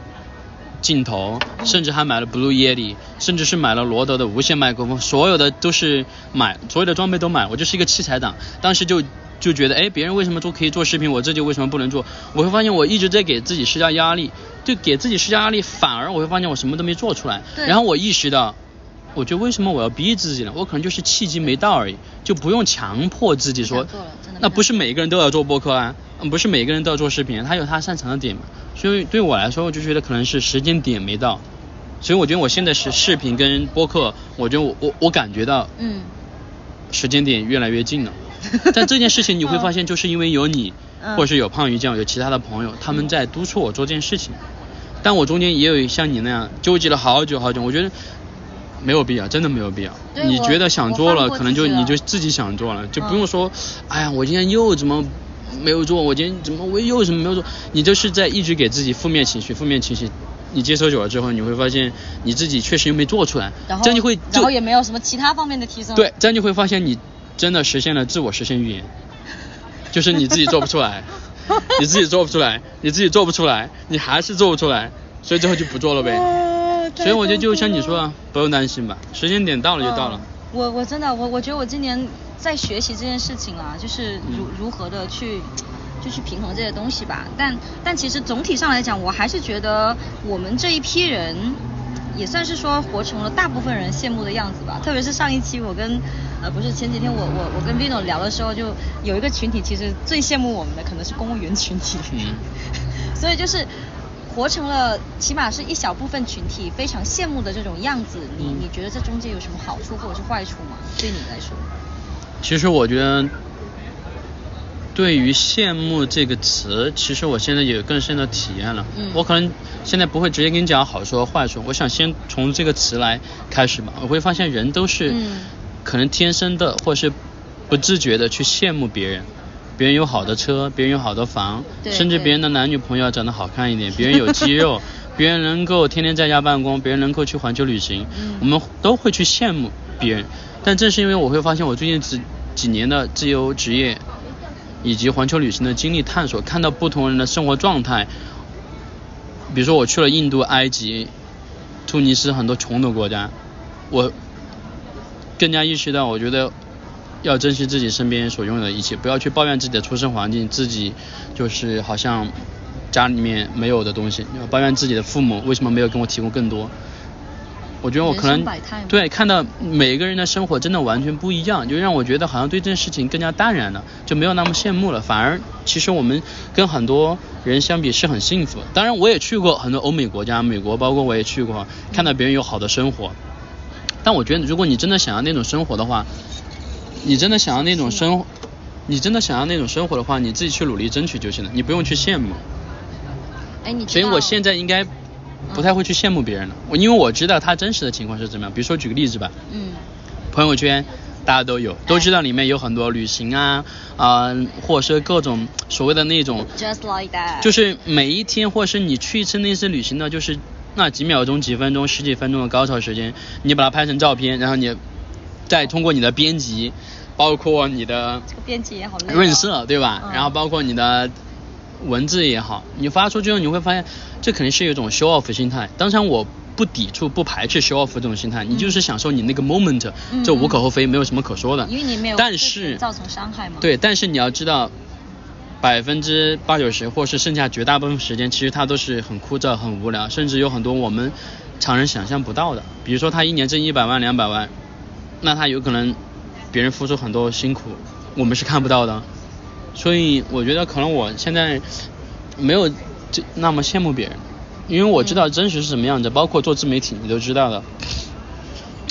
镜头，甚至还买了 Blue Yeti，甚至是买了罗德的无线麦克风，所有的都是买，所有的装备都买，我就是一个器材党。当时就就觉得，哎，别人为什么做可以做视频，我自己为什么不能做？我会发现我一直在给自己施加压力，就给自己施加压力，反而我会发现我什么都没做出来。对然后我意识到，我觉得为什么我要逼自己呢？我可能就是契机没到而已，就不用强迫自己说那不是每个人都要做播客啊，嗯不是每个人都要做视频，他有他擅长的点嘛。所以对我来说，我就觉得可能是时间点没到。所以我觉得我现在是视频跟播客，我觉得我我我感觉到嗯，时间点越来越近了。[LAUGHS] 但这件事情你会发现，就是因为有你，嗯或者是有胖鱼酱，有其他的朋友，他们在督促我做这件事情。但我中间也有像你那样纠结了好久好久，我觉得没有必要，真的没有必要。你觉得想做了，可能就你就自己想做了，就不嗯用说，哎呀，我今天又怎么没有做，我今天怎么我又什么没有做，你就是在一直给自己负面情绪，负面情绪。你接受久了之后，你会发现你自己确实又没做出来，然后这样就会就然后也没有什么其他方面的提升。对，这样就会发现你真的实现了自我实现预言，就是你自己做不出来，你自己做不出来，你自己做不出来，你还是做不出来，所以最后就不做了呗。啊所以我觉得就像你说的，不用担心吧，时间点到了就到了嗯。我我真的我我觉得我今年在学习这件事情啊，就是如、嗯如何的去就去平衡这些东西吧。但但其实总体上来讲，我还是觉得我们这一批人。也算是说活成了大部分人羡慕的样子吧，特别是上一期我跟，呃不是前几天我我我跟 Vino 聊的时候，就有一个群体其实最羡慕我们的可能是公务员群体，嗯，[LAUGHS] 所以就是活成了起码是一小部分群体非常羡慕的这种样子，你嗯你觉得这中间有什么好处或者是坏处吗？对你来说？其实我觉得，对于羡慕这个词，其实我现在有更深的体验了。嗯我可能现在不会直接跟你讲好处和坏处，我想先从这个词来开始吧。我会发现人都是嗯可能天生的或是不自觉的去羡慕别人，别人有好的车，别人有好的房，甚至别人的男女朋友长得好看一点，别人有肌肉，[LAUGHS] 别人能够天天在家办公，别人能够去环球旅行，嗯我们都会去羡慕别人。但正是因为我会发现，我最近几几年的自由职业以及环球旅行的经历探索，看到不同人的生活状态。比如说我去了印度、埃及、突尼斯很多穷的国家，我更加意识到，我觉得要珍惜自己身边所拥有的一切，不要去抱怨自己的出生环境，自己就是好像家里面没有的东西，抱怨自己的父母为什么没有给我提供更多。我觉得我可能对看到每个人的生活真的完全不一样，就让我觉得好像对这件事情更加淡然了，就没有那么羡慕了。反而其实我们跟很多人相比是很幸福。当然我也去过很多欧美国家，美国包括我也去过，看到别人有好的生活。但我觉得如果你真的想要那种生活的话，你真的想要那种生，你真的想要那种生活的话，你自己去努力争取就行了，你不用去羡慕。哎，你知所以我现在应该不太会去羡慕别人了，我因为我知道他真实的情况是怎么样。比如说举个例子吧，嗯朋友圈大家都有，都知道里面有很多旅行啊啊、或者是各种所谓的那种，，just like that，就是每一天或者是你去一次那次旅行呢，就是那几秒钟、几分钟、十几分钟的高潮时间，你把它拍成照片，然后你再通过你的编辑，包括你的这个编辑也好。润色，对吧？嗯然后包括你的文字也好，你发出之后，你会发现这肯定是一种 show off 心态。当然，我不抵触、不排斥 show off 这种心态，你就是享受你那个 moment，、嗯这无可厚非，没有什么可说的。因为你没有对但是造成伤害嘛。对，但是你要知道，百分之八九十，或是剩下绝大部分时间，其实它都是很枯燥、很无聊，甚至有很多我们常人想象不到的。比如说，他一年挣一百万、两百万，那他有可能别人付出很多辛苦，我们是看不到的。所以我觉得可能我现在没有这那么羡慕别人，因为我知道真实是什么样子，包括做自媒体，你都知道的。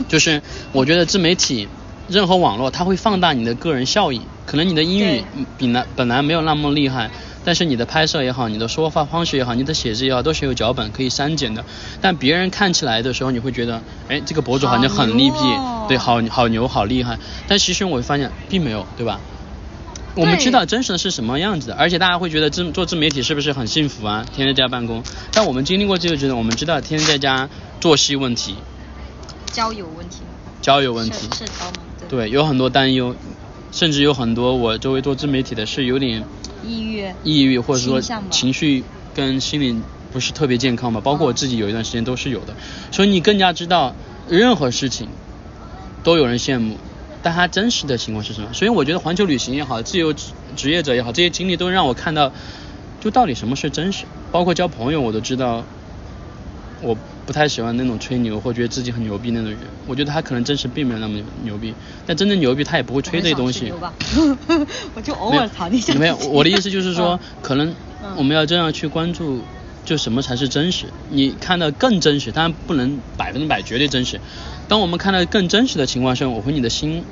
就是我觉得自媒体，任何网络它会放大你的个人效益。可能你的英语对比来本来没有那么厉害，但是你的拍摄也好，你的说话方式也好，你的写字也好，都是有脚本可以删减的。但别人看起来的时候，你会觉得，哎，这个博主好像很厉好害，哦对，好好牛，好厉害。但其实我会发现并没有，对吧？我们知道真实的是什么样子的，而且大家会觉得自做自媒体是不是很幸福啊？天天在家办公，但我们经历过这个，阶段我们知道天天在家作息问题、交友问题，交友问题，社社交嘛，对，有很多担忧，甚至有很多我周围做自媒体的是有点抑郁，抑郁，或者说情绪跟心理不是特别健康吧，包括我自己有一段时间都是有的，所以你更加知道任何事情都有人羡慕，但它真实的情况是什么？所以我觉得环球旅行也好，自由职职业者也好，这些经历都让我看到，就到底什么是真实，包括交朋友我都知道。我不太喜欢那种吹牛或觉得自己很牛逼那种人，我觉得他可能真实并没有那么牛逼，但真正牛逼他也不会吹这些东西。我 [LAUGHS] 就偶尔谈一下。没有，我的意思就是说嗯，可能嗯我们要这样去关注，就什么才是真实。你看到更真实，当然不能百分之百绝对真实。当我们看到更真实的情况下，我和你的心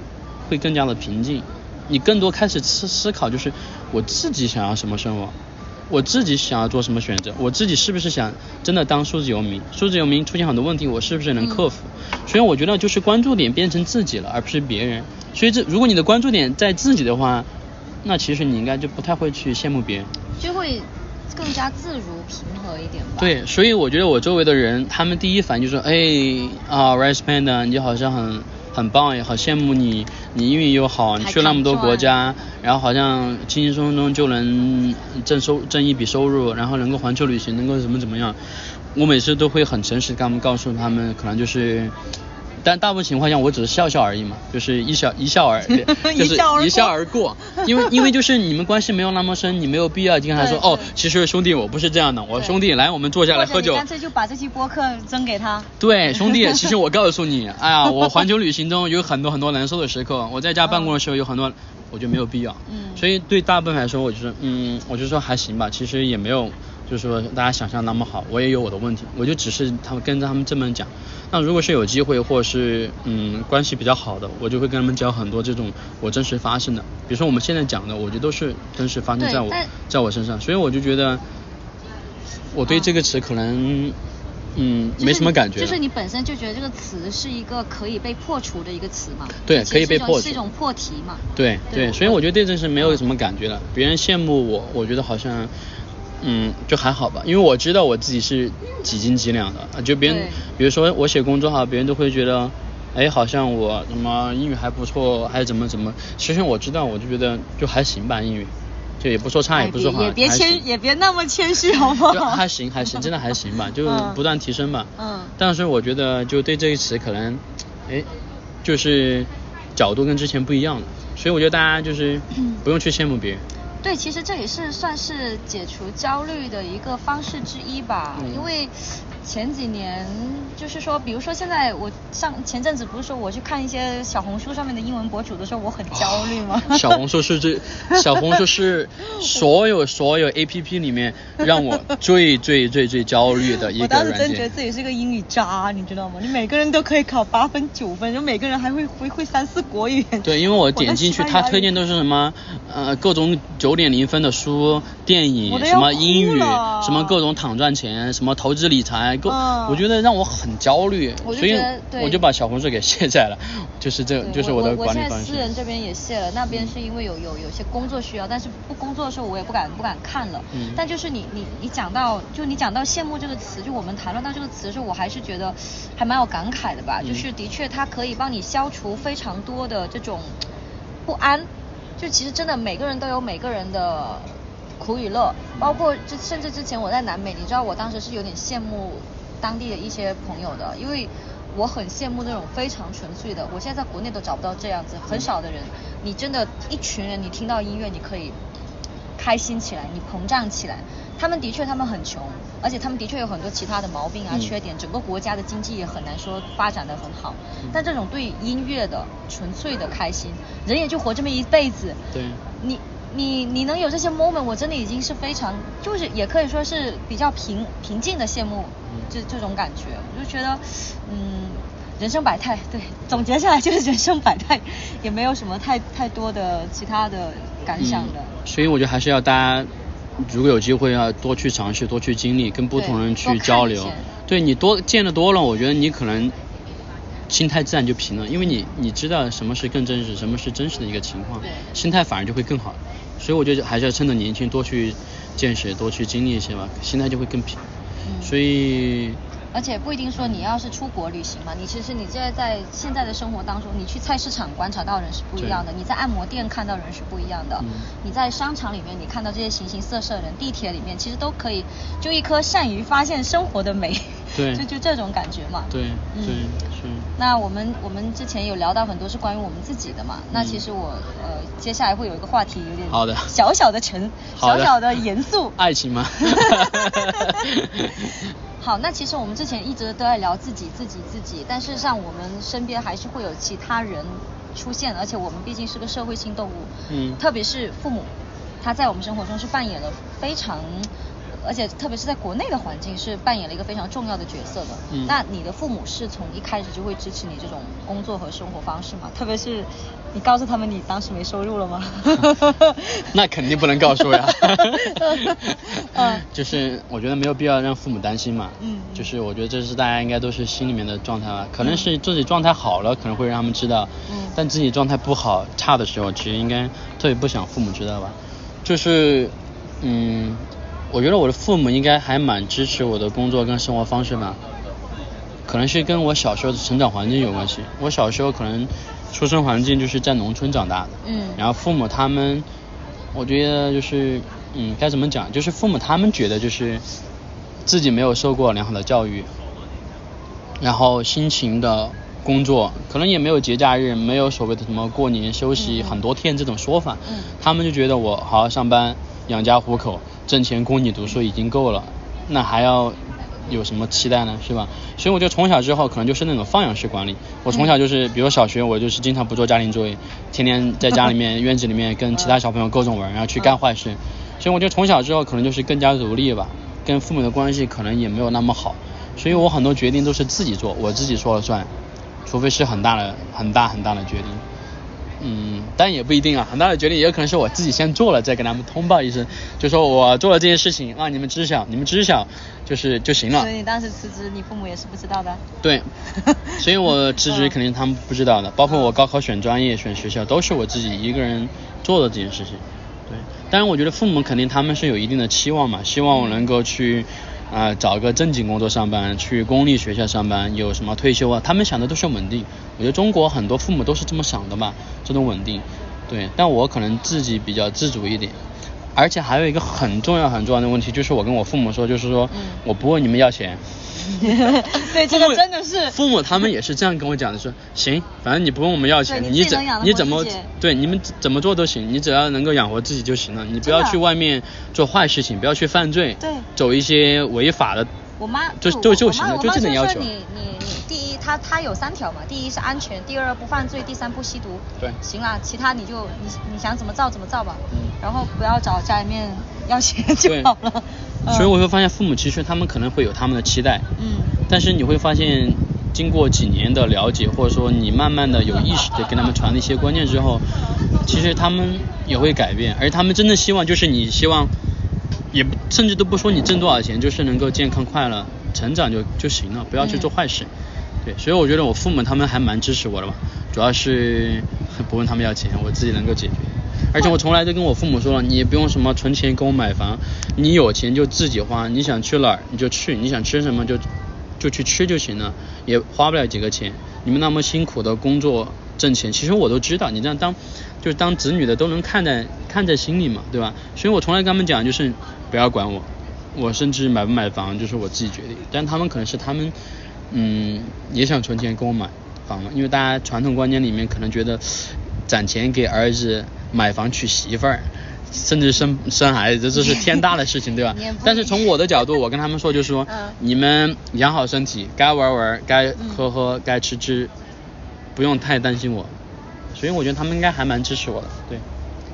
会更加的平静，你更多开始思思考，就是我自己想要什么生活。我自己想要做什么选择，我自己是不是想真的当数字游民？数字游民出现很多问题，我是不是能克服？所以我觉得就是关注点变成自己了，而不是别人。所以这如果你的关注点在自己的话，那其实你应该就不太会去羡慕别人。就会更加自如平和一点吧。，对，所以我觉得我周围的人，他们第一反应就说，哎啊 r i s e Panda，你好像很很棒，也好羡慕你，你英语又好，你去那么多国家，然后好像轻轻松松就能挣收挣一笔收入，然后能够环球旅行，能够怎么怎么样。我每次都会很诚实地跟他们告诉他们，可能就是。但大部分情况下，我只是笑笑而已嘛，就是一笑一笑而，[LAUGHS] 就是一笑而过而过。因为因为就是你们关系没有那么深，你没有必要跟他说哦其实兄弟我不是这样的，我兄弟来我们坐下来喝酒。干脆就把这期播客扔给他。对，[LAUGHS] 兄弟，其实我告诉你，哎呀，我环球旅行中有很多很多难受的时刻，我在家办公的时候有很多，我觉得没有必要。嗯所以对大部分来说，我就是，嗯，我就说还行吧，其实也没有，就是说大家想象那么好，我也有我的问题，我就只是他们跟着他们这么讲。那如果是有机会，或者是嗯关系比较好的，我就会跟他们讲很多这种我真实发生的，比如说我们现在讲的，我觉得都是真实发生在我在我身上，所以我就觉得我对这个词可能嗯，就是没什么感觉了。就是你本身就觉得这个词是一个可以被破除的一个词嘛？对可以被破除是一种破题嘛？对对对，所以我觉得对这是没有什么感觉了。别人羡慕我，我觉得好像，嗯，就还好吧，因为我知道我自己是几斤几两的。啊就别人，比如说我写公众号，别人都会觉得，哎，好像我什么英语还不错，还怎么怎么。其实我知道，我就觉得就还行吧，英语，就也不说差，哎也不说好，也别谦，也别那么谦虚好不好？就还行还行，真的还行吧，就 [LAUGHS] 嗯不断提升吧。嗯但是我觉得就对这一词可能，哎，就是角度跟之前不一样了，所以我觉得大家就是 [CLEARS THROAT] 不用去羡慕别人。对，其实这也是算是解除焦虑的一个方式之一吧，嗯。因为前几年就是说，比如说现在我上前阵子不是说我去看一些小红书上面的英文博主的时候，我很焦虑吗？小红书是最，[LAUGHS] 小红书是所有所有 A P P 里面让我最最最最焦虑的一个 [LAUGHS] 软当时真觉得。自己是个英语渣，你知道吗？你每个人都可以考八分九分，然后每个人还会会会三四国语言。对，因为我点进去，我的西班牙语它推荐都是什么呃各种九点零分的书、电影，什么英语，什么各种躺赚钱，什么投资理财，各、嗯我觉得让我很焦虑，我就所以觉得对我就把小红书给卸载了，就是这就是的我我现在管理方式。私人这边也卸了，那边是因为有有有些工作需要，但是不工作的时候我也不敢不敢看了。嗯但就是你你你讲到就你讲到羡慕这个词，就我们谈论到这个词的时候，我还是觉得还蛮有感慨的吧。嗯就是的确它可以帮你消除非常多的这种不安。就其实真的每个人都有每个人的苦与乐，包括这甚至之前我在南美，你知道我当时是有点羡慕当地的一些朋友的，因为我很羡慕那种非常纯粹的，我现在在国内都找不到这样子，很少的人，你真的，一群人，你听到音乐，你可以开心起来，你膨胀起来。他们的确，他们很穷，而且他们的确有很多其他的毛病啊、嗯缺点，整个国家的经济也很难说发展的很好。但这种对音乐的纯粹的开心，人也就活这么一辈子，对，你你你能有这些 moment，我真的已经是非常，就是也可以说是比较平平静的羡慕嗯这这种感觉，我就觉得，嗯，人生百态，对，总结下来就是人生百态，[LAUGHS] 也没有什么太太多的其他的感想的。嗯。所以我觉得还是要大家，如果有机会要多去尝试，多去经历，跟不同人去交流。对你多见的多了，我觉得你可能心态自然就平了，因为你你知道什么是更真实，什么是真实的一个情况，心态反而就会更好。所以我觉得还是要趁着年轻多去见识，多去经历一些吧，心态就会更平。嗯所以而且不一定说你要是出国旅行嘛，你其实你现在在现在的生活当中，你去菜市场观察到人是不一样的，你在按摩店看到人是不一样的，嗯。你在商场里面你看到这些形形色色的人，地铁里面其实都可以就一颗善于发现生活的美，[LAUGHS] 对。就就这种感觉嘛。对嗯。对是。那我们我们之前有聊到很多是关于我们自己的嘛，那其实我呃接下来会有一个话题有点好的。小小的沉小小的严肃，爱情吗？[LAUGHS] [LAUGHS] 好，那其实我们之前一直都在聊自己、自己、自己，但事实上我们身边还是会有其他人出现，而且我们毕竟是个社会性动物，嗯。特别是父母，他在我们生活中是扮演了非常，而且特别是在国内的环境是扮演了一个非常重要的角色的。嗯那你的父母是从一开始就会支持你这种工作和生活方式吗？特别是你告诉他们你当时没收入了吗？[LAUGHS] 那肯定不能告诉呀 [LAUGHS] 嗯。就是我觉得没有必要让父母担心嘛。嗯就是我觉得这是大家应该都是心里面的状态吧。可能是自己状态好了，可能会让他们知道。嗯但自己状态不好、差的时候，其实应该特别不想父母知道吧。就是，嗯，我觉得我的父母应该还蛮支持我的工作跟生活方式吧。可能是跟我小时候的成长环境有关系。我小时候可能出生环境就是在农村长大的，嗯然后父母他们，我觉得就是，嗯，该怎么讲？就是父母他们觉得就是自己没有受过良好的教育，然后辛勤的工作，可能也没有节假日，没有所谓的什么过年休息嗯很多天这种说法，嗯他们就觉得我好好上班，养家糊口，挣钱供你读书已经够了，那还要有什么期待呢？是吧？所以我就从小之后可能就是那种放养式管理。我从小就是，比如小学我就是经常不做家庭作业，天天在家里面院子里面跟其他小朋友各种玩，然后去干坏事。所以我觉得从小之后可能就是更加独立吧，跟父母的关系可能也没有那么好。所以我很多决定都是自己做，我自己说了算，除非是很大的、很大很大的决定。嗯，但也不一定啊，很大的决定也有可能是我自己先做了，再跟他们通报一声，就说我做了这件事情，让你们知晓，你们知晓就是就行了所以。你当时辞职，你父母也是不知道的。对，[LAUGHS] 所以我辞职嗯肯定他们不知道的，包括我高考选专业、选学校，都是我自己一个人做的这件事情。对，当然我觉得父母肯定他们是有一定的期望嘛，希望我能够去啊、呃找个正经工作上班，去公立学校上班，有什么退休啊，他们想的都是稳定。我觉得中国很多父母都是这么想的嘛，这种稳定。对，但我可能自己比较自主一点。而且还有一个很重要很重要的问题，就是我跟我父母说，就是说、嗯我不问你们要钱，[LAUGHS] 对，这个真的是。父母他们也是这样跟我讲的，说行，反正你不问我们要钱，你你怎你怎么对你们怎么做都行，你只要能够养活自己就行了，你不要去外面做坏事情，不要去犯罪，对。走一些违法的，我妈就我就就行了，就这点要求。说你你你第一，她她有三条嘛，第一是安全，第二不犯罪，第三不吸毒。对行了，其他你就你你想怎么造怎么造吧。嗯然后不要找家里面 [LAUGHS] 要钱就好了。嗯 [LAUGHS] 所以我会发现父母其实他们可能会有他们的期待，嗯但是你会发现，经过几年的了解，或者说你慢慢的有意识的跟他们传递一些观念之后，其实他们也会改变，而他们真的希望就是你希望，也不甚至都不说你挣多少钱，就是能够健康快乐成长就就行了，不要去做坏事。对，所以我觉得我父母他们还蛮支持我的吧，主要是不问他们要钱，我自己能够解决。而且我从来都跟我父母说了，你也不用什么存钱给我买房，你有钱就自己花，你想去哪儿你就去，你想吃什么就就去吃就行了，也花不了几个钱。你们那么辛苦的工作挣钱，其实我都知道，你这样当就是当子女的都能看在看在心里嘛，对吧？所以我从来跟他们讲就是不要管我，我甚至买不买房就是我自己决定，但他们可能是他们嗯也想存钱给我买房嘛，因为大家传统观念里面可能觉得攒钱给儿子买房娶媳妇儿。甚至生生孩子，这是天大的事情，对吧？[LAUGHS] 但是从我的角度，我跟他们说，就是说，嗯你们养好身体，该玩玩，该喝喝，该吃吃，不用太担心我。所以我觉得他们应该还蛮支持我的，对，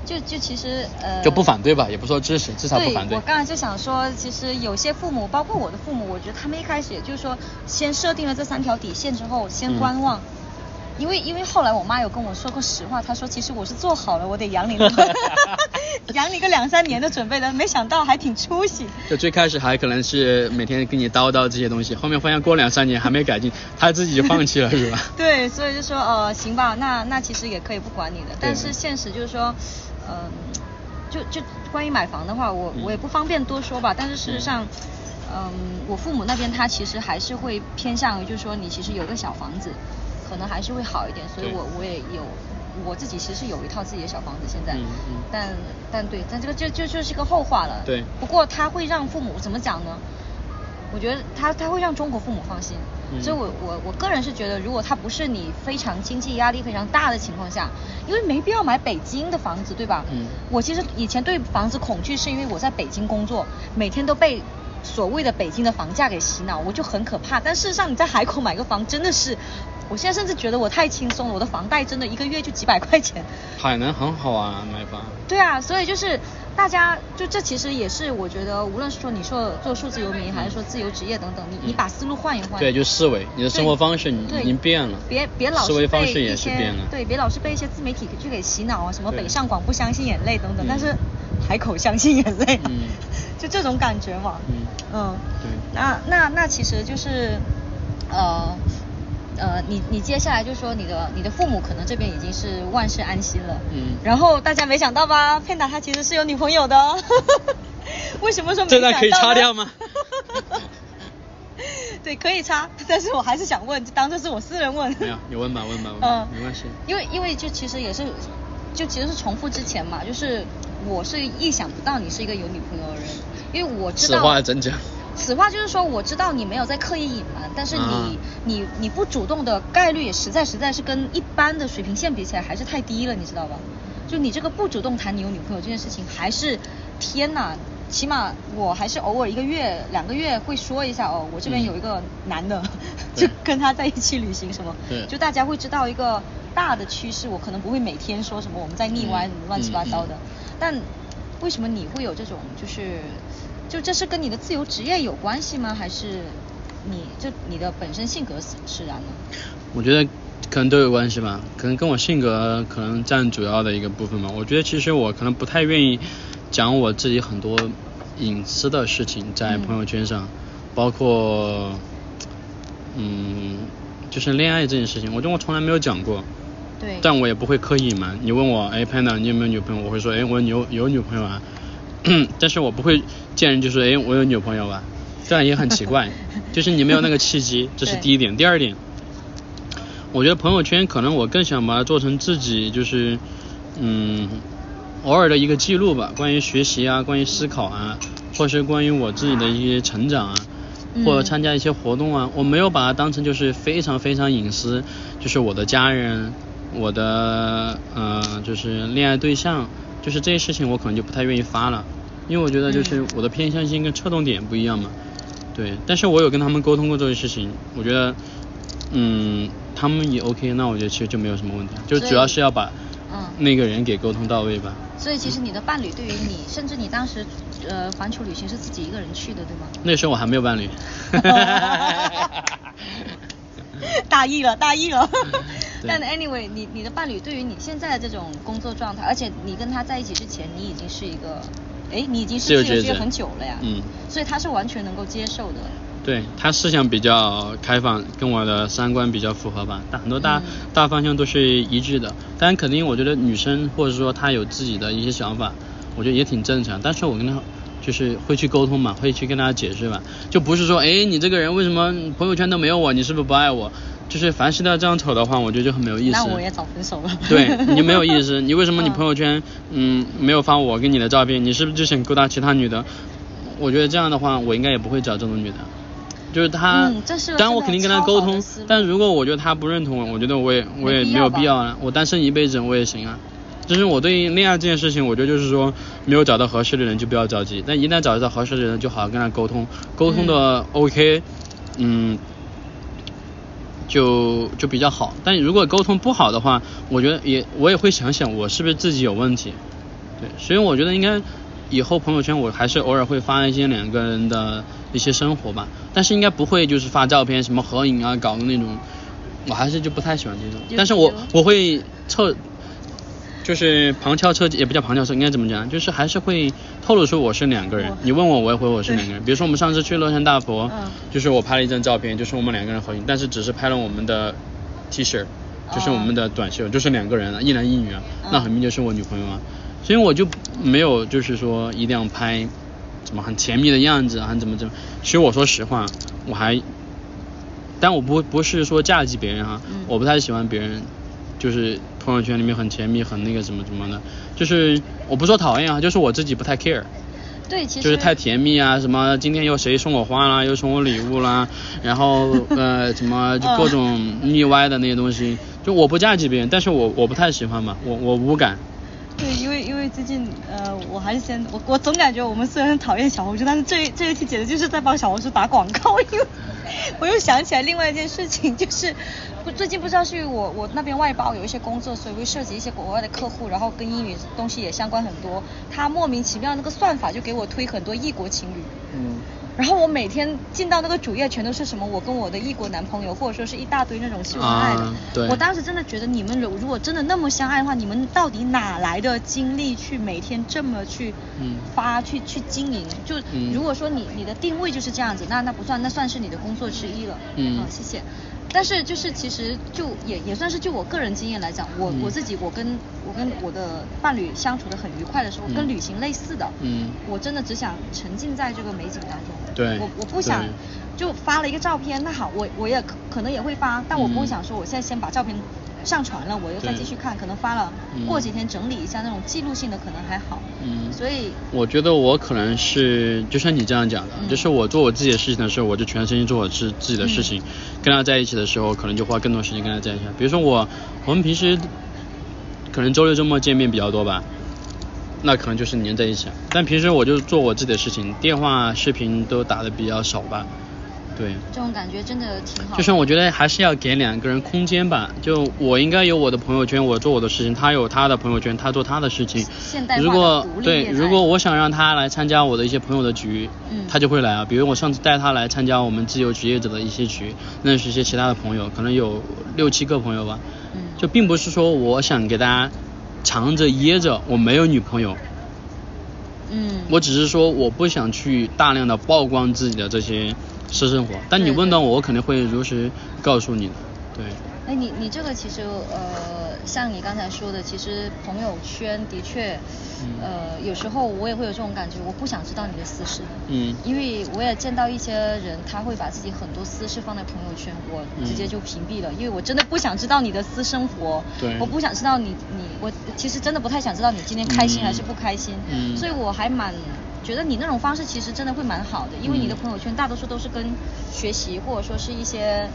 就就其实呃就不反对吧，也不说支持，至少不反对我。刚才就想说，其实有些父母，包括我的父母，我觉得他们一开始也就是说，先设定了这三条底线之后，先嗯观望。因为因为后来我妈有跟我说过实话，她说其实我是做好了，我得养你个 [LAUGHS] 养你个两三年的准备的，没想到还挺出息。就最开始还可能是每天跟你叨叨这些东西，后面发现过两三年还没改进，她自己就放弃了，是吧？[LAUGHS] 对，所以就说呃，行吧，那那其实也可以不管你的，但是现实就是说，嗯、就就关于买房的话，我嗯我也不方便多说吧，但是事实上，嗯，我父母那边他其实还是会偏向于，就是说你其实有个小房子，可能还是会好一点，所以我我也有。我自己其实有一套自己的小房子，现在，嗯嗯但但对，但这个就就就是个后话了。对不过他会让父母怎么讲呢？我觉得他他会让中国父母放心，嗯所以我我我个人是觉得，如果它不是你非常经济压力非常大的情况下，因为没必要买北京的房子，对吧？嗯我其实以前对房子恐惧，是因为我在北京工作，每天都被所谓的北京的房价给洗脑，我就很可怕。但事实上你在海口买个房真的是，我现在甚至觉得我太轻松了，我的房贷真的一个月就几百块钱。海南很好啊，买房。对啊，所以就是大家就这其实也是我觉得，无论是说你说做数字游民，还是说自由职业等等，你你把思路换一换。对，就思维，你的生活方式你对已经变了，别别老是思维方被式也一些是变了。对，别老是被一些自媒体去给洗脑啊，什么北上广不相信眼泪等等，嗯但是海口相信眼泪，嗯 [LAUGHS] 就这种感觉嘛。嗯嗯，对那那那其实就是，呃。呃，你你接下来就说你的你的父母可能这边已经是万事安心了，嗯然后大家没想到吧，佩达他其实是有女朋友的，[LAUGHS] 为什么说没想到呢？这段可以擦掉吗？[LAUGHS] 对，可以擦，但是我还是想问，就当这是我私人问。没有，你问吧，问吧，问吧，嗯，没关系。因为因为就其实也是，就其实是重复之前嘛，就是我是意想不到你是一个有女朋友的人，因为我知此道。话怎讲？此话就是说，我知道你没有在刻意隐瞒，但是你、啊你你不主动的概率也实在实在是跟一般的水平线比起来还是太低了，你知道吧？就你这个不主动谈你有女朋友这件事情，还是天呐，起码我还是偶尔一个月两个月会说一下哦，我这边嗯有一个男的，对 [LAUGHS] 就跟他在一起旅行什么，对就大家会知道一个大的趋势，我可能不会每天说什么我们在腻歪嗯什么乱七八糟的，嗯但为什么你会有这种就是？就这是跟你的自由职业有关系吗？还是你就你的本身性格使使然呢？我觉得可能都有关系吧，可能跟我性格可能占主要的一个部分吧。我觉得其实我可能不太愿意讲我自己很多隐私的事情在朋友圈上，包括嗯，就是恋爱这件事情，我觉得我从来没有讲过。对。但我也不会刻意隐瞒。你问我，哎，Panda，你有没有女朋友？我会说，哎，我有有女朋友啊。[CLEARS THROAT] 但是我不会见人就说，哎，我有女朋友吧，这样也很奇怪。[LAUGHS] 就是你没有那个契机，[LAUGHS] 这是第一点。第二点。我觉得朋友圈可能我更想把它做成自己就是，嗯，偶尔的一个记录吧，关于学习啊，关于思考啊，或是关于我自己的一些成长啊，或者参加一些活动啊，我没有把它当成就是非常非常隐私，就是我的家人，我的呃就是恋爱对象，就是这些事情我可能就不太愿意发了，因为我觉得就是我的偏向性跟侧重点不一样嘛，对，但是我有跟他们沟通过这些事情，我觉得。嗯，他们也 OK，那我觉得其实就没有什么问题，就主要是要把嗯那个人给沟通到位吧。所以其实你的伴侣对于你，甚至你当时呃环球旅行是自己一个人去的，对吗？那时候我还没有伴侣。[LAUGHS] 大意了，大意了。但 anyway，你你的伴侣对于你现在的这种工作状态，而且你跟他在一起之前，你已经是一个，哎，你已经是自由职业很久了呀。嗯。所以他是完全能够接受的。对他思想比较开放，跟我的三观比较符合吧，但很多大大方向都是一致的。但肯定我觉得女生或者说她有自己的一些想法，我觉得也挺正常。但是我跟她就是会去沟通嘛，会去跟她解释嘛，就不是说哎你这个人为什么朋友圈都没有我，你是不是不爱我？就是凡事都要这样丑的话，我觉得就很没有意思。那我也早分手了。对你没有意思，[LAUGHS] 你为什么你朋友圈嗯没有发我跟你的照片？你是不是就想勾搭其他女的？我觉得这样的话，我应该也不会找这种女的。就是他，当然我肯定跟他沟通，但如果我觉得他不认同，我我觉得我也我也没有必要啊，我单身一辈子我也行啊。就是我对恋爱这件事情，我觉得就是说没有找到合适的人就不要着急，但一旦找到合适的人，就好好跟他沟通，沟通的 OK，嗯，就就比较好。但如果沟通不好的话，我觉得也我也会想想我是不是自己有问题，对，所以我觉得应该。以后朋友圈我还是偶尔会发一些两个人的一些生活吧，但是应该不会就是发照片什么合影啊搞的那种，我还是就不太喜欢这种。但是我我会侧，就是旁敲侧击也不叫旁敲侧，应该怎么讲？就是还是会透露出我是两个人。你问我我也回我是两个人。[LAUGHS] 比如说我们上次去乐山大佛，就是我拍了一张照片，就是我们两个人合影，但是只是拍了我们的 T 恤，就是我们的短袖，就是两个人啊，一男一女啊，那很明显是我女朋友啊。所以我就没有就是说一定要拍怎么很甜蜜的样子，还怎么怎么。其实我说实话，我还，但我不不是说嫁接别人哈，我不太喜欢别人就是朋友圈里面很甜蜜很那个什么什么的，就是我不说讨厌啊，就是我自己不太 care。对，其实就是太甜蜜啊，什么今天又谁送我花啦，又送我礼物啦，[LAUGHS] 然后呃什么就各种腻歪的那些东西，就我不嫁给别人，但是我我不太喜欢嘛，我我无感。对，因为因为最近呃，我还是先我我总感觉我们虽然讨厌小红书，但是这这一期简直就是在帮小红书打广告，因为 [LAUGHS] 我又想起来另外一件事情，就是最近不知道是我我那边外包有一些工作，所以会涉及一些国外的客户，然后跟英语东西也相关很多，他莫名其妙那个算法就给我推很多异国情侣。嗯。然后我每天进到那个主页，全都是什么我跟我的异国男朋友，或者说是一大堆那种秀恩爱的。对。我当时真的觉得你们如如果真的那么相爱的话，你们到底哪来的精力去每天这么去发去去经营？就如果说你你的定位就是这样子，那那不算，那算是你的工作之一了。嗯。好，谢谢。但是就是其实就也也算是就我个人经验来讲，我我自己我跟我跟我的伴侣相处的很愉快的时候，跟旅行类似的。嗯。我真的只想沉浸在这个美景当中。对。我我不想就发了一个照片，那好，我我也可可能也会发，但我不会想说我现在先把照片上传了，我又再继续看，可能发了过几天整理一下那种记录性的可能还好。嗯。所以。我觉得我可能是就像你这样讲的，就是我做我自己的事情的时候，我就全身心做我自自己的事情，跟他在一起的时候，可能就花更多时间跟他在一起。比如说我我们平时可能周六周末见面比较多吧。那可能就是黏在一起，但平时我就做我自己的事情，电话、视频都打的比较少吧。对，这种感觉真的挺好的。就是我觉得还是要给两个人空间吧。就我应该有我的朋友圈，我做我的事情；他有他的朋友圈，他做他的事情。现代如果对，如果我想让他来参加我的一些朋友的局，嗯他就会来啊。比如我上次带他来参加我们自由职业者的一些局，认识一些其他的朋友，可能有六七个朋友吧。嗯就并不是说我想给大家藏着掖着我没有女朋友，嗯，我只是说我不想去大量的曝光自己的这些私生活，但你问到我，我肯定会如实告诉你的。对，哎，你你这个其实呃，像你刚才说的，其实朋友圈的确，嗯呃，有时候我也会有这种感觉，我不想知道你的私事。嗯因为我也见到一些人，他会把自己很多私事放在朋友圈，我直接嗯就屏蔽了，因为我真的不想知道你的私生活。对我不想知道你你我其实真的不太想知道你今天开心还是不开心。嗯所以我还蛮觉得你那种方式其实真的会蛮好的，因为你的嗯朋友圈大多数都是跟学习或者说是一些。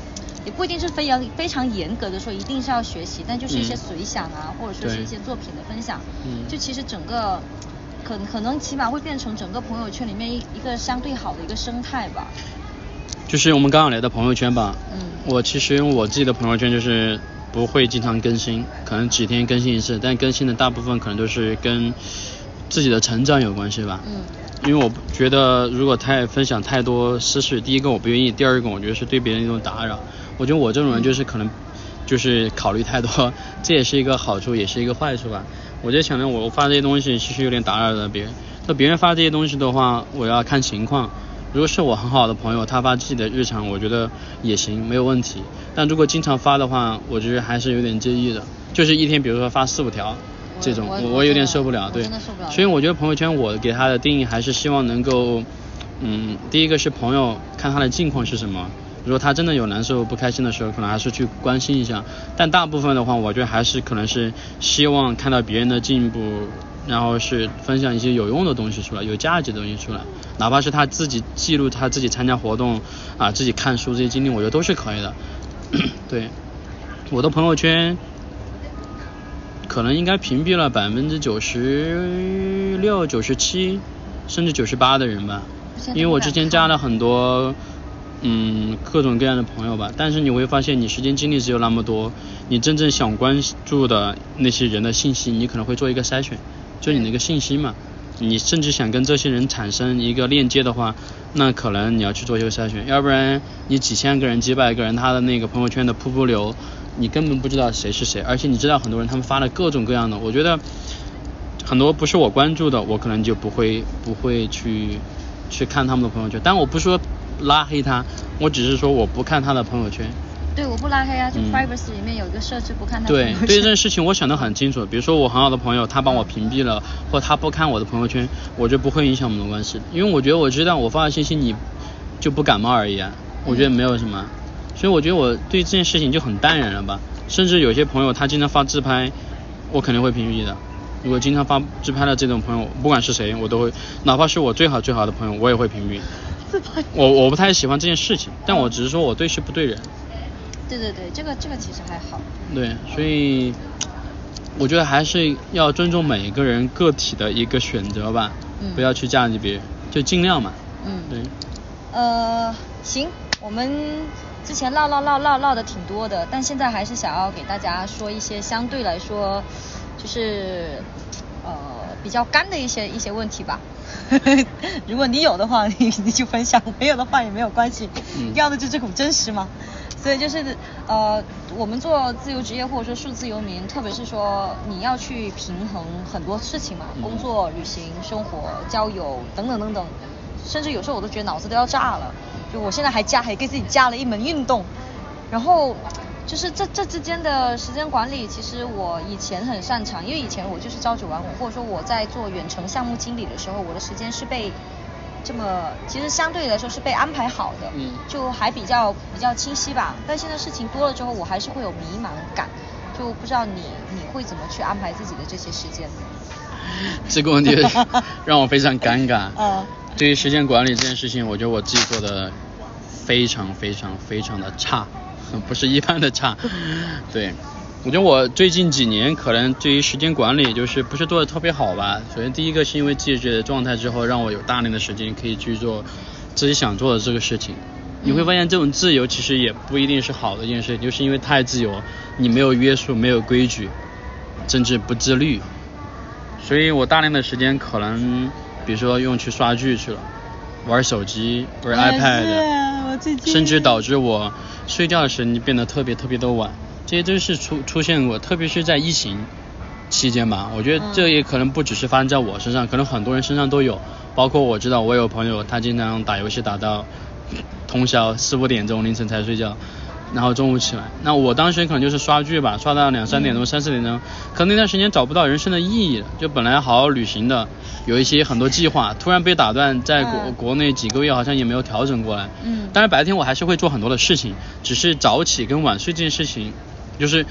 也不一定是非常非常严格的说一定是要学习，但就是一些嗯随想啊，或者说是一些作品的分享，嗯就其实整个可可能起码会变成整个朋友圈里面一一个相对好的一个生态吧。就是我们刚刚聊的朋友圈吧。嗯我其实我自己的朋友圈就是不会经常更新，可能几天更新一次，但更新的大部分可能都是跟自己的成长有关系吧。嗯因为我觉得如果太分享太多私事，第一个我不愿意，第二个我觉得是对别人一种打扰。我觉得我这种人就是可能就是考虑太多，这也是一个好处，也是一个坏处吧。我就想着我发这些东西其实有点打扰了别人。那别人发这些东西的话，我要看情况。如果是我很好的朋友，他发自己的日常，我觉得也行，没有问题。但如果经常发的话，我觉得还是有点介意的。就是一天，比如说发四五条，这种我我有点受不了，对。所以我觉得朋友圈我给他的定义还是希望能够，嗯，第一个是朋友看他的近况是什么，如果他真的有难受不开心的时候，可能还是去关心一下。但大部分的话，我觉得还是可能是希望看到别人的进步，然后是分享一些有用的东西出来，有价值的东西出来，哪怕是他自己记录他自己参加活动啊，自己看书这些经历，我觉得都是可以的。[COUGHS] 对，我的朋友圈。可能应该屏蔽了百分之九十六、九十七，甚至九十八的人吧因为我之前加了很多，嗯，各种各样的朋友吧。但是你会发现，你时间精力只有那么多，你真正想关注的那些人的信息，你可能会做一个筛选，就你的一个信息嘛。你甚至想跟这些人产生一个链接的话，那可能你要去做一个筛选，要不然你几千个人、几百个人，他的那个朋友圈的瀑布流，你根本不知道谁是谁，而且你知道很多人他们发了各种各样的，我觉得很多不是我关注的，我可能就不会不会去去看他们的朋友圈。但我不是说拉黑他，我只是说我不看他的朋友圈。对，我不拉黑啊，就嗯。privacy 里面有一个设置不看他对朋友圈。对这件事情我想得很清楚，比如说我很好的朋友，他帮我屏蔽了，或他不看我的朋友圈，我就不会影响我们的关系，因为我觉得我知道我发的信息你就不感冒而已啊，我觉得没有什么，所以我觉得我对这件事情就很淡然了吧，甚至有些朋友他经常发自拍，我肯定会屏蔽的。如果经常发自拍的这种朋友，不管是谁，我都会，哪怕是我最好最好的朋友，我也会屏蔽。[LAUGHS] 自拍。我我不太喜欢这件事情，但我只是说我对事不对人。对对对，这个这个其实还好。对，所以我觉得还是要尊重每一个人个体的一个选择吧，嗯不要去架着别人，就尽量嘛。嗯。对，呃，行，我们之前唠唠唠唠唠的挺多的，但现在还是想要给大家说一些相对来说，就是呃比较干的一些一些问题吧。[LAUGHS] 如果你有的话，你你就分享；没有的话也没有关系，嗯要的就这股真实嘛。所以就是呃，我们做自由职业或者说数字游民，特别是说你要去平衡很多事情嘛，嗯工作、旅行、生活、交友等等等等，甚至有时候我都觉得脑子都要炸了。就我现在还加，还给自己加了一门运动，然后就是这这之间的时间管理，其实我以前很擅长，因为以前我就是朝九晚五，或者说我在做远程项目经理的时候，我的时间是被这么其实相对来说是被安排好的，嗯就还比较比较清晰吧。但现在事情多了之后，我还是会有迷茫感，就不知道你你会怎么去安排自己的这些时间。这个问题让我非常尴尬。呃，[LAUGHS] 对于时间管理这件事情，我觉得我自己做的非常非常非常的差，[LAUGHS] 不是一般的差。[LAUGHS] 对，我觉得我最近几年可能对于时间管理就是不是做的特别好吧。首先第一个是因为自己的状态之后，让我有大量的时间可以去做自己想做的这个事情。你会发现这种自由其实也不一定是好的一件事，就是因为太自由，你没有约束，没有规矩，甚至不自律，所以我大量的时间可能，比如说用去刷剧去了，玩手机，玩 iPad，甚至导致我睡觉的时间变得特别特别的晚，这些都是出出现过，特别是在疫情期间吧，我觉得这也可能不只是发生在我身上，可能很多人身上都有，包括我知道我有朋友他经常打游戏打到通宵四五点钟凌晨才睡觉。然后中午起来，那我当时可能就是刷剧吧，刷到两三点钟、三四点钟，可能那段时间找不到人生的意义了，就本来好好旅行的，有一些很多计划，突然被打断，在国国内几个月好像也没有调整过来。嗯。但是白天我还是会做很多的事情，只是早起跟晚睡这件事情，就是